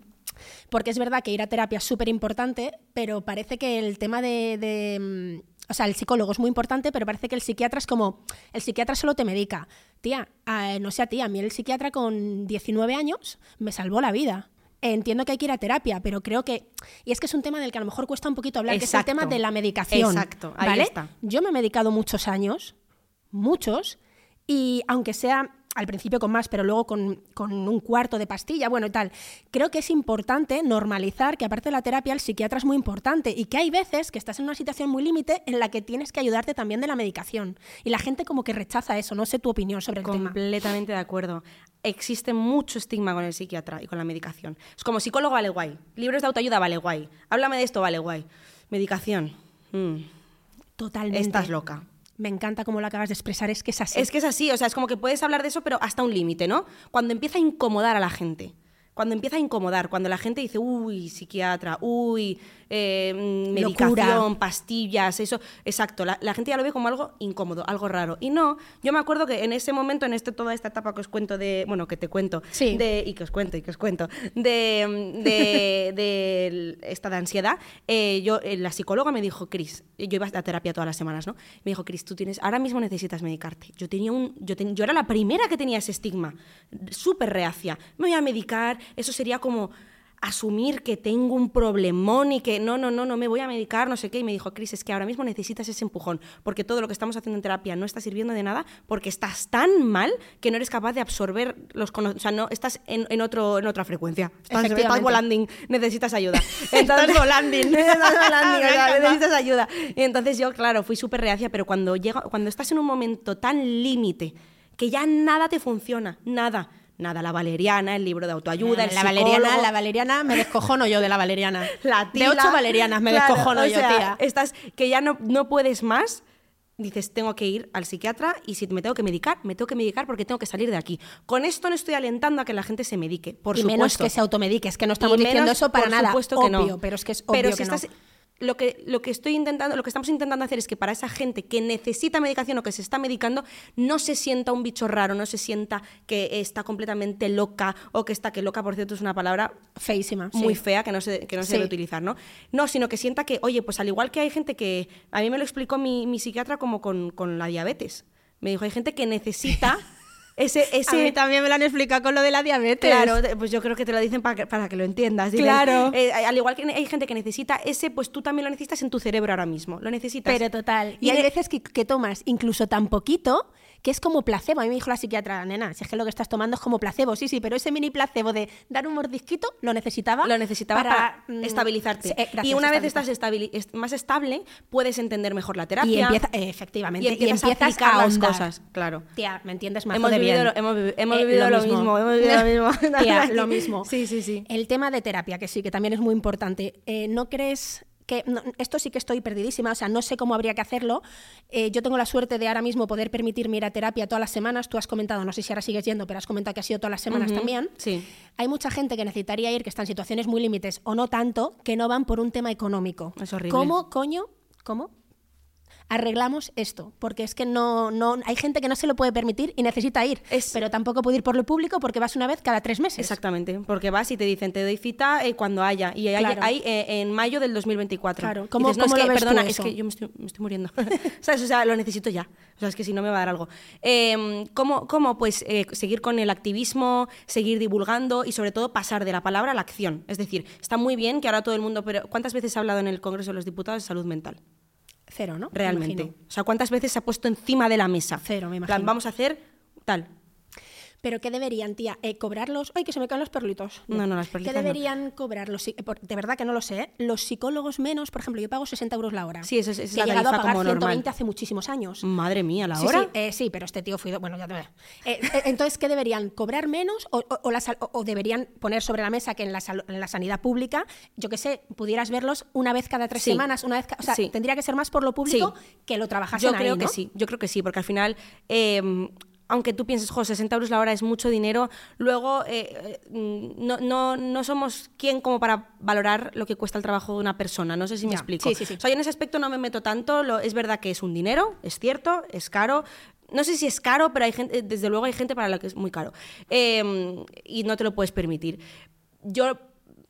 Porque es verdad que ir a terapia es súper importante, pero parece que el tema de, de, mm, O sea, el psicólogo es muy importante, pero parece que el psiquiatra es como... El psiquiatra solo te medica. Tía, ah, no sé a ti, a mí el psiquiatra con 19 años me salvó la vida. Entiendo que hay que ir a terapia, pero creo que... Y es que es un tema del que a lo mejor cuesta un poquito hablar, que es el tema de la medicación.
Exacto, ahí
¿vale?
está.
Yo me he medicado muchos años, muchos, y aunque sea al principio con más, pero luego con, con un cuarto de pastilla, bueno y tal, creo que es importante normalizar que aparte de la terapia el psiquiatra es muy importante y que hay veces que estás en una situación muy límite en la que tienes que ayudarte también de la medicación. Y la gente como que rechaza eso, no sé tu opinión sobre el tema.
Completamente de acuerdo. Existe mucho estigma con el psiquiatra y con la medicación. Es como psicólogo vale guay, libros de autoayuda vale guay, háblame de esto vale guay, medicación. mm,
Totalmente.
estás loca.
Me encanta cómo lo acabas de expresar, es que es así.
Es que es así, o sea, es como que puedes hablar de eso, pero hasta un límite, ¿no? Cuando empieza a incomodar a la gente. Cuando empieza a incomodar, cuando la gente dice, uy, psiquiatra, uy, eh, mm, medicación,
Locura.
pastillas, eso. Exacto, la, la gente ya lo ve como algo incómodo, algo raro. Y no, yo me acuerdo que en ese momento, en este, toda esta etapa que os cuento de, bueno, que te cuento,
Sí.
de, y que os cuento, y que os cuento, de, mm, de, de esta de ansiedad, eh, yo, eh, la psicóloga me dijo, Cris, yo iba a terapia todas las semanas, ¿no? Me dijo, Cris, tú tienes, ahora mismo necesitas medicarte. Yo tenía un, yo, ten- yo era la primera que tenía ese estigma, súper reacia. Me voy a medicar, eso sería como asumir que tengo un problemón y que no, no, no, no me voy a medicar, no sé qué. Y me dijo, Cris, es que ahora mismo necesitas ese empujón, porque todo lo que estamos haciendo en terapia no está sirviendo de nada, porque estás tan mal que no eres capaz de absorber los conocimientos. O sea, no, estás en, en otro, en otra frecuencia. Estás, estás volando, necesitas ayuda.
Estás volando.
estás o sea,
encanta.
necesitas ayuda. Y entonces yo, claro, fui súper reacia, pero cuando, llega, cuando estás en un momento tan límite que ya nada te funciona, nada. Nada, la valeriana, el libro de autoayuda, el
la valeriana, la valeriana, me descojono yo de la valeriana.
La
de ocho valerianas me
Claro,
descojono
o
yo,
sea,
tía.
Estás que ya no, no puedes más. Dices, tengo que ir al psiquiatra y si me tengo que medicar, me tengo que medicar porque tengo que salir de aquí. Con esto no estoy alentando a que la gente se medique, por
y
supuesto.
menos que se automedique, es que no estamos diciendo eso para
por
nada.
supuesto que
obvio,
no.
pero es que es obvio
Pero
que
si
no.
Lo que, lo que estoy intentando, lo que estamos intentando hacer es que para esa gente que necesita medicación o que se está medicando, no se sienta un bicho raro, no se sienta que está completamente loca o que está, que loca, por cierto, es una palabra
Feísima.
muy
sí.
fea que no se, que no se
Sí.
debe utilizar, ¿no? No, sino que sienta que, oye, pues al igual que hay gente que, a mí me lo explicó mi, mi psiquiatra como con, con la diabetes. Me dijo, hay gente que necesita Ese,
A
ese,
mí también me lo han explicado con lo de la diabetes.
Claro, pues yo creo que te lo dicen para que, para que lo entiendas. Dicen,
Claro.
eh, al igual que hay gente que necesita ese, pues tú también lo necesitas en tu cerebro ahora mismo. Lo necesitas.
Pero total. Y
Y
hay veces que, que tomas incluso tan poquito que es como placebo. A mí me dijo la psiquiatra, nena, si es que lo que estás tomando es como placebo. Sí, sí, pero ese mini placebo de dar un mordisquito lo necesitaba.
lo necesitaba para,
mm,
estabilizarte.
sí, eh, gracias,
y una vez estás más estable, puedes entender mejor la terapia.
Y empieza, eh, efectivamente,
y empiezas, a
a
las cosas. Claro.
Tía, ¿me entiendes más
Hemos
de
vivido,
bien?
lo, hemos,
Eh,
vivido lo, mismo. Hemos vivido lo mismo.
Tía, lo mismo.
Sí, sí, sí.
El tema de terapia, que sí, que también es muy importante. ¿No crees que no, esto sí que estoy perdidísima? O sea, no sé cómo habría que hacerlo. Eh, yo tengo la suerte de ahora mismo poder permitirme ir a terapia todas las semanas. Tú has comentado, no sé si ahora sigues yendo, pero has comentado que ha sido todas las semanas también.
sí.
Hay mucha gente que necesitaría ir, que está en situaciones muy límites o no tanto, que no van por un tema económico.
Es horrible.
¿Cómo, coño? ¿Cómo? Arreglamos esto, porque es que no, no hay gente que no se lo puede permitir y necesita ir,
Es-
pero tampoco puede ir por lo público porque vas una vez cada tres meses.
Exactamente, porque vas y te dicen, te doy cita eh, cuando haya. Y hay,
Claro.
hay, eh, en mayo del 2024.
Claro. ¿Cómo-
dices, no,
cómo
es
lo
que,
ves tú
perdona,
eso?
es que yo me estoy, me estoy muriendo. ¿Sabes? O sea, lo necesito ya. O sea, es que si no me va a dar algo. Eh, ¿cómo, cómo? Pues eh, seguir con el activismo, seguir divulgando y sobre todo pasar de la palabra a la acción. Es decir, está muy bien que ahora todo el mundo, pero ¿cuántas veces ha hablado en el Congreso de los Diputados de salud mental?
Cero, ¿no? Me
Realmente.
imagino.
O sea, ¿cuántas veces se ha puesto encima de la mesa?
Cero, me
En plan,
imagino.
vamos a hacer tal.
Pero ¿qué deberían, tía? Eh, ¿Cobrarlos? ¡Ay, que se me caen los perlitos!
No, no, las perlitas
¿Qué
no.
deberían cobrar los De verdad que no lo sé. ¿eh? Los psicólogos menos, por ejemplo, yo pago 60 euros la hora.
Sí, eso es- es
Que
la
he llegado a pagar
como
120
normal.
hace muchísimos años.
Madre mía, la
Sí,
hora.
sí, eh, sí, pero este tío fue... Bueno, ya te veo. Eh, entonces, ¿qué deberían? ¿Cobrar menos o, o- o la o- deberían poner sobre la mesa que en la, en la sanidad pública, yo qué sé, pudieras verlos una vez cada tres
Sí.
semanas, una vez... O sea,
Sí.
tendría que ser más por lo público que lo trabajasen
Yo creo
ahí,
que
¿no?
sí, yo creo que sí, porque al final, eh, aunque tú pienses, jo, 60 euros la hora es mucho dinero, luego eh, eh, no, no, no somos quien como para valorar lo que cuesta el trabajo de una persona. No sé si me
Ya,
explico.
sí, sí, sí.
O sea, yo en ese aspecto no me meto tanto. Lo, es verdad que es un dinero, es cierto, es caro. No sé si es caro, pero hay gente, desde luego hay gente para la que es muy caro. Eh, y no te lo puedes permitir. Yo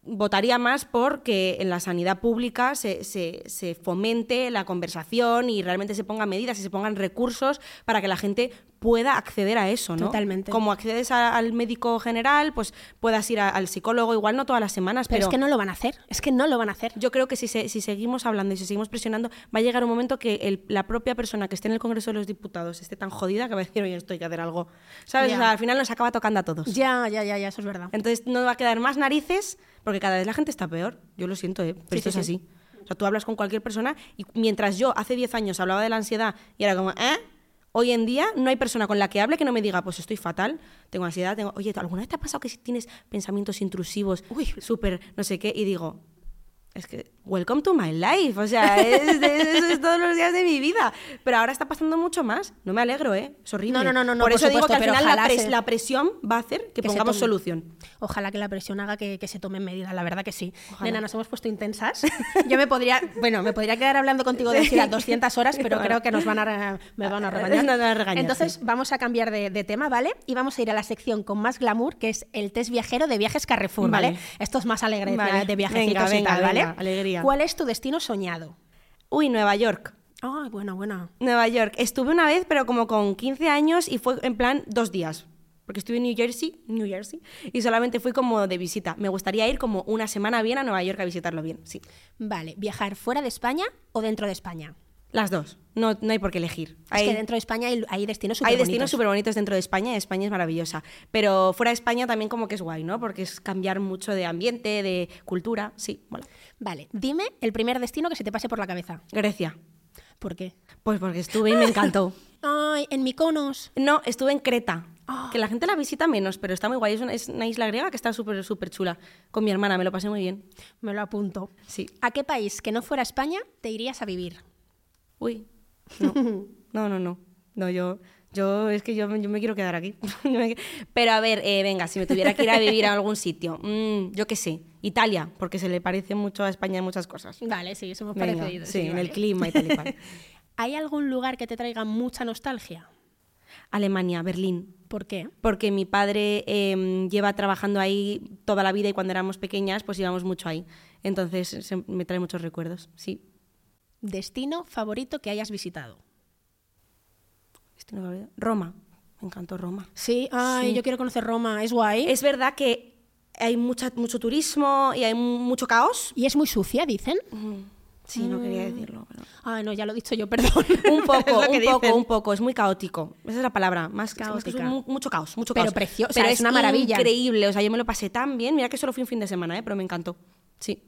votaría más por que en la sanidad pública se, se- se fomente la conversación y realmente se pongan medidas y se pongan recursos para que la gente pueda acceder a eso, ¿no?
Totalmente.
Como accedes a- al médico general, pues puedas ir a- al psicólogo, igual no todas las semanas,
Pero
pero,
es que no lo van a hacer. Es que no lo van a hacer.
yo creo que si, se- si seguimos hablando y si seguimos presionando, va a llegar un momento que el- la propia persona que esté en el Congreso de los Diputados esté tan jodida que va a decir, oye, esto hay que hacer algo. ¿Sabes? O sea, al final nos acaba tocando a todos.
Ya, ya, ya, ya, eso es verdad.
Entonces no va a quedar más narices porque cada vez la gente está peor. Yo lo siento, ¿eh? pero
Sí,
esto
sí,
es
sí.
así. O sea, tú hablas con cualquier persona y mientras yo hace 10 años hablaba de la ansiedad y era como, ¿eh? Hoy en día no hay persona con la que hable que no me diga, pues estoy fatal, tengo ansiedad, tengo... Oye, ¿alguna vez te ha pasado que si tienes pensamientos intrusivos,
Uy.
súper, no sé qué? Y digo, es que, welcome to my life. O sea, es, es- es todos los días de mi vida. Pero ahora está pasando mucho más. No me alegro, ¿eh? Es horrible.
No, no, no, no,
Por
por
eso digo
supuesto,
que al final la, pres-
se-
la presión va a hacer que,
Que
pongamos solución.
Ojalá que la presión haga que, que se tomen medidas, la verdad que sí.
Ojalá.
Nena, nos hemos puesto intensas. Yo me podría, bueno, me podría quedar hablando contigo de ansiedad 200 horas, pero creo que nos van a, me van a regañar. Entonces,
sí.
vamos a cambiar de, de tema, ¿vale? Y vamos a ir a la sección con más glamour, que es el test viajero de viajes Carrefour, ¿vale?
Vale.
Esto es más alegre
Vale.
de viajecitos
Venga,
y tal,
venga,
¿vale?
Alegría.
¿Cuál es tu destino soñado?
Uy, Nueva York.
Ay, buena, buena.
Nueva York. Estuve una vez, pero como con 15 años y fue en plan dos días. Porque estuve en New Jersey, New Jersey, y solamente fui como de visita. Me gustaría ir como una semana bien a Nueva York a visitarlo bien, sí.
Vale, ¿viajar fuera de España o dentro de España?
Las dos. No, no hay por qué elegir.
Es
Hay,
que dentro de España hay, hay destinos súper
hay destinos súper bonitos dentro de España y España es maravillosa. Pero fuera de España también como que es guay, ¿no? Porque es cambiar mucho de ambiente, de cultura. Sí, mola.
Vale, dime el primer destino que se te pase por la cabeza.
Grecia.
¿Por qué?
Pues porque estuve y me encantó.
Ay, en Mykonos.
No, estuve en Creta.
Ah.
Que la gente la visita menos, pero está muy guay. Es una, es una isla griega que está súper, súper chula. Con mi hermana, me lo pasé muy bien.
Me lo apunto.
Sí.
¿A qué país que no fuera España te irías a vivir?
Uy. No. No, no, no. No, yo. Yo es que yo, yo me quiero quedar aquí. Pero a ver, eh, venga, si me tuviera que ir a vivir a algún sitio, mm, yo qué sé, Italia, porque se le parece mucho a España en muchas cosas.
Vale, sí, somos
Venga,
parecidos.
sí, en
vale.
el clima y tal y cual.
¿Hay algún lugar que te traiga mucha nostalgia?
Alemania, Berlín.
¿Por qué?
Porque mi padre eh, lleva trabajando ahí toda la vida y cuando éramos pequeñas, pues íbamos mucho ahí. Entonces se- me trae muchos recuerdos, sí.
Destino favorito que hayas visitado.
Destino favorito. Roma. Me encantó Roma.
Sí, ay,
Sí.
yo quiero conocer Roma, es guay.
Es verdad que hay mucha, mucho turismo y hay mucho caos.
Y es muy sucia, dicen.
Sí, no quería decirlo. pero-
Ay, no, ya lo he dicho yo, perdón.
Un
Es
poco, un poco,
dicen.
un poco. Es muy caótico. Esa es la palabra. Más, es
Caótica.
mu- mucho caos, mucho
Pero
caos.
precioso, o sea, es una maravilla.
Increíble. O sea, yo me lo pasé tan bien. Mira que solo fui un fin de semana, ¿eh? pero me encantó. Sí,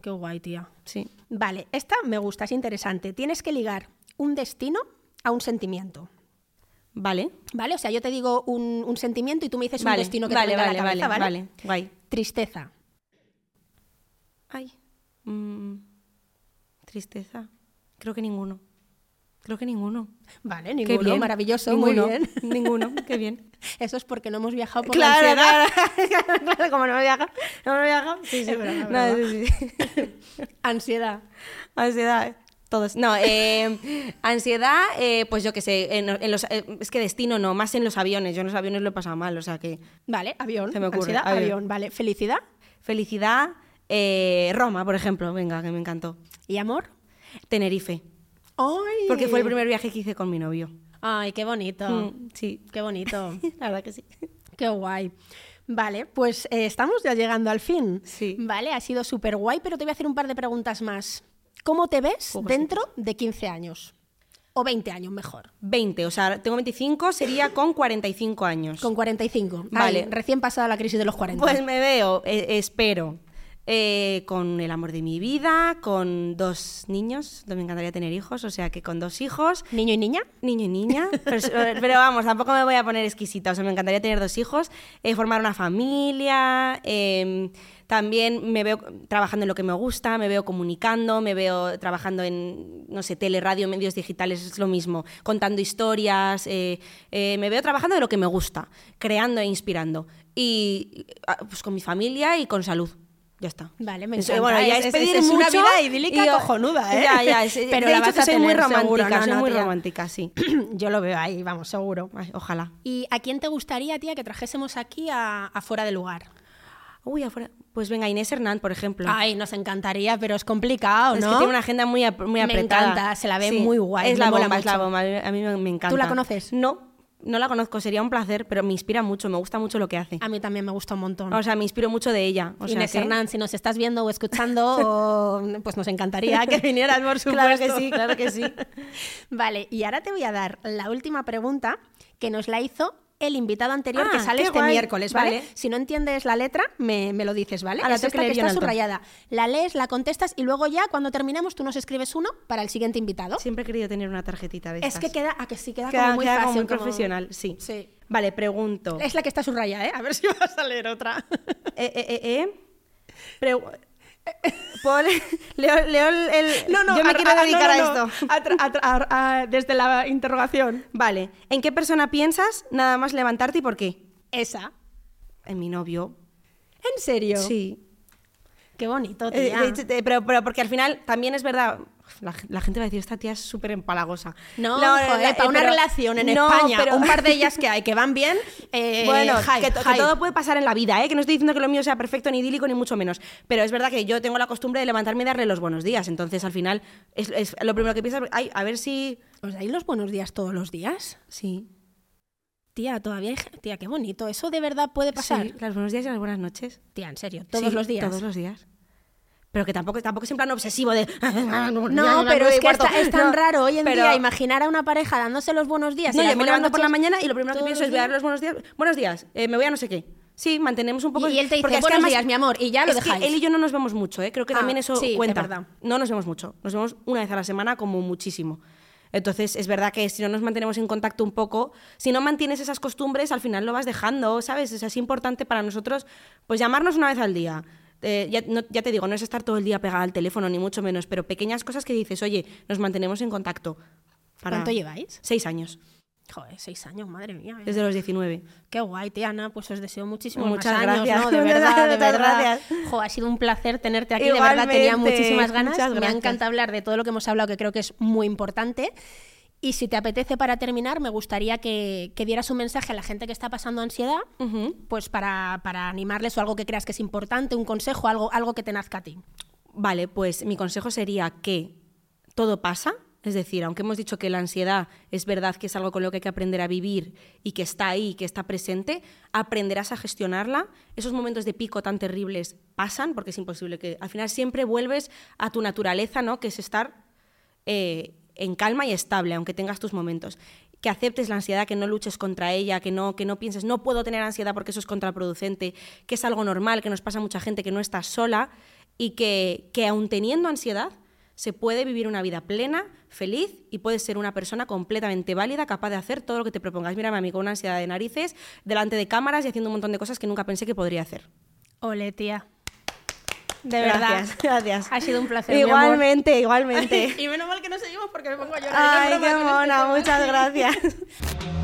Qué guay, tía.
sí.
Vale, esta me gusta, es interesante. Tienes que ligar un destino a un sentimiento.
Vale.
¿Vale? O sea, yo te digo un, un sentimiento y tú me dices
vale,
un destino que
vale,
te
vale,
a la cabeza,
vale,
¿vale?
vale. Guay.
Tristeza.
Ay. mm, tristeza. Creo que ninguno. Creo que ninguno.
Vale,
Qué
ninguno,
bien.
maravilloso,
Ninguno,
muy bien.
Ninguno, qué bien.
Eso es porque no hemos viajado por
Claro,
la ansiedad.
claro, claro, como no me viaja, no me viaja. Sí, sí,
broma,
No,
broma.
sí, sí.
Ansiedad.
Ansiedad, todos. No, eh, ansiedad, eh, pues yo qué sé, en, en los, eh, es que destino no, más en los aviones. Yo en los aviones lo he pasado mal, o sea que.
Vale, avión.
Se me ocurre,
Ansiedad, avión.
avión.
Vale, felicidad
Felicidad, eh, Roma, por ejemplo, venga, que me encantó.
y amor.
Tenerife,
¡Ay!
porque fue el primer viaje que hice con mi novio.
Ay, qué bonito.
Mm, sí,
Qué bonito.
la verdad que sí.
Qué guay. Vale, pues eh, estamos ya llegando al fin.
Sí.
Vale, ha sido súper guay, pero te voy a hacer un par de preguntas más. ¿Cómo te ves
Poco
dentro de 15 años? O 20 años, mejor.
20, o sea, tengo 25, sería con 45 años.
Con 45.
Vale.
Ay, recién pasada la crisis de los 40.
Pues me veo, eh, espero, eh, con el amor de mi vida, con dos niños, me encantaría tener hijos, o sea que con dos hijos,
¿Niño y niña?
niño y niña, pero, pero vamos, tampoco me voy a poner exquisita, o sea, me encantaría tener dos hijos, eh, formar una familia, eh, también me veo trabajando en lo que me gusta, me veo comunicando, me veo trabajando en, no sé, tele, radio, medios digitales, es lo mismo, contando historias, eh, eh, me veo trabajando de lo que me gusta, creando e inspirando, y ah, pues con mi familia y con salud. Ya está.
Vale, me encanta.
Bueno, ya
Es-
es,
es-
pedir
es una
mucho
vida idílica
y yo-
cojonuda, ¿eh?
Ya, ya. es-
Pero la vas
que
a
soy muy romántica,
seguro, no,
soy
no,
muy
tía.
romántica, sí.
Yo lo veo ahí, vamos, seguro.
Ay, ojalá.
¿Y a quién te gustaría, tía, que trajésemos aquí a, a fuera de lugar?
Uy, afuera. Pues venga, Inés Hernán, por ejemplo.
Ay, nos encantaría, pero es complicado,
es
¿no?
que tiene una agenda muy, ap- muy
Me
apretada.
encanta, se la ve muy guay,
Es
me
la bomba, es la bomba. A mí me, me encanta.
¿Tú la conoces?
No, no la conozco. Sería un placer, pero me inspira mucho. Me gusta mucho lo que hace.
A mí también me gusta un montón.
O sea, me inspiro mucho de ella. O sea
Inés
que-
Hernán, si nos estás viendo o escuchando, o- pues nos encantaría que vinieras, por supuesto.
Claro que sí, claro que sí.
Vale, y ahora te voy a dar la última pregunta que nos la hizo el invitado anterior
Ah,
que sale
qué
este
guay.
miércoles, ¿vale?
Vale.
Si no entiendes la letra, me, me lo dices, ¿vale?
Ah, la
Es esta que está subrayada. La lees, la contestas y luego ya, cuando terminemos, tú nos escribes uno para el siguiente invitado.
Siempre he querido tener una tarjetita de
es
estas.
que queda, a que sí, queda,
Queda-
como muy
queda como
fácil.
muy
como-
profesional, sí.
Sí.
Vale, pregunto.
Es la que está subrayada, ¿eh? A ver si vas a leer otra.
Eh, eh, eh, eh. ¿Puedo le- leo, leo el, el- Yo me
a-
quiero
a- no,
dedicar
no,
a
no.
esto.
A a- desde la interrogación.
Vale. ¿En qué persona piensas nada más levantarte y por qué?
Esa.
En mi novio.
¿En serio?
Sí.
Qué bonito,
Eh,
tía.
eh, pero, pero porque al final también es verdad. La, la gente va a decir, esta tía es súper empalagosa.
No,
eh,
joder,
eh,
para una
pero-
relación en
No,
España,
pero-
un par de ellas que hay que van bien, eh,
bueno,
hype,
que, to- que
hype.
todo puede pasar en la vida, ¿eh? que no estoy diciendo que lo mío sea perfecto ni idílico ni mucho menos, pero es verdad que yo tengo la costumbre de levantarme y darle los buenos días, entonces al final es, es lo primero que piensas, ay, a ver si...
¿Os dais los buenos días todos los días?
Sí,
Tía, todavía hay... Tía, qué bonito. ¿Eso de verdad puede pasar?
sí, los buenos días y las buenas noches.
Tía, en serio, todos
Sí,
los días.
Todos los días. Pero que tampoco, tampoco es en plan obsesivo de...
No, pero es que está- es tan
No,
raro hoy en
pero-
día imaginar a una pareja dándose los buenos días.
No,
y
yo me levanto por la mañana y lo primero que pienso es voy a dar los buenos días. Buenos días, eh, me voy a no sé qué. Sí, mantenemos un poco...
Y él te dice,
porque es que
"Buenos
además-
días, mi amor", y ya lo
es que él y yo no nos vemos mucho, ¿eh? Creo que
Ah,
también eso
sí,
cuenta.
verdad.
No nos vemos mucho, nos vemos una vez a la semana como muchísimo. Entonces, es verdad que si no nos mantenemos en contacto un poco, si no mantienes esas costumbres, al final lo vas dejando, ¿sabes? Es así importante para nosotros, pues llamarnos una vez al día. Eh, ya, no- ya te digo, no es estar todo el día pegada al teléfono, ni mucho menos, pero pequeñas cosas que dices, oye, nos mantenemos en contacto. para-
¿Cuánto lleváis?
Seis años,
Joder, seis años, madre mía.
desde los 19.
Qué guay, tía Ana. Pues os deseo muchísimos
Muchas
más años,
gracias.
¿no? De verdad, de
Muchas
verdad.
gracias.
Jo, ha sido un placer tenerte aquí. De verdad, tenía muchísimas ganas. Me encanta hablar de todo lo que hemos hablado, que creo que es muy importante. Y si te apetece para terminar, me gustaría que, que dieras un mensaje a la gente que está pasando ansiedad, pues para, para animarles o algo que creas que es importante, un consejo, algo, algo que te nazca a ti.
Vale, pues mi consejo sería que todo pasa, Es decir, aunque hemos dicho que la ansiedad es verdad que es algo con lo que hay que aprender a vivir y que está ahí, que está presente, aprenderás a gestionarla. Esos momentos de pico tan terribles pasan porque es imposible que al final siempre vuelves a tu naturaleza, ¿no? Que es estar eh, en calma y estable, aunque tengas tus momentos. Que aceptes la ansiedad, que no luches contra ella, que no, que no pienses, no puedo tener ansiedad porque eso es contraproducente, que es algo normal, que nos pasa a mucha gente, que no estás sola y que, que aun teniendo ansiedad, se puede vivir una vida plena, feliz y puedes ser una persona completamente válida, capaz de hacer todo lo que te propongas. Mira, mí con una ansiedad de narices, delante de cámaras y haciendo un montón de cosas que nunca pensé que podría hacer.
Ole, tía. De verdad.
Gracias.
Ha sido un placer.
Igualmente, igualmente.
y menos mal que no seguimos porque me pongo a llorar.
Ay, qué mona, muchas gracias.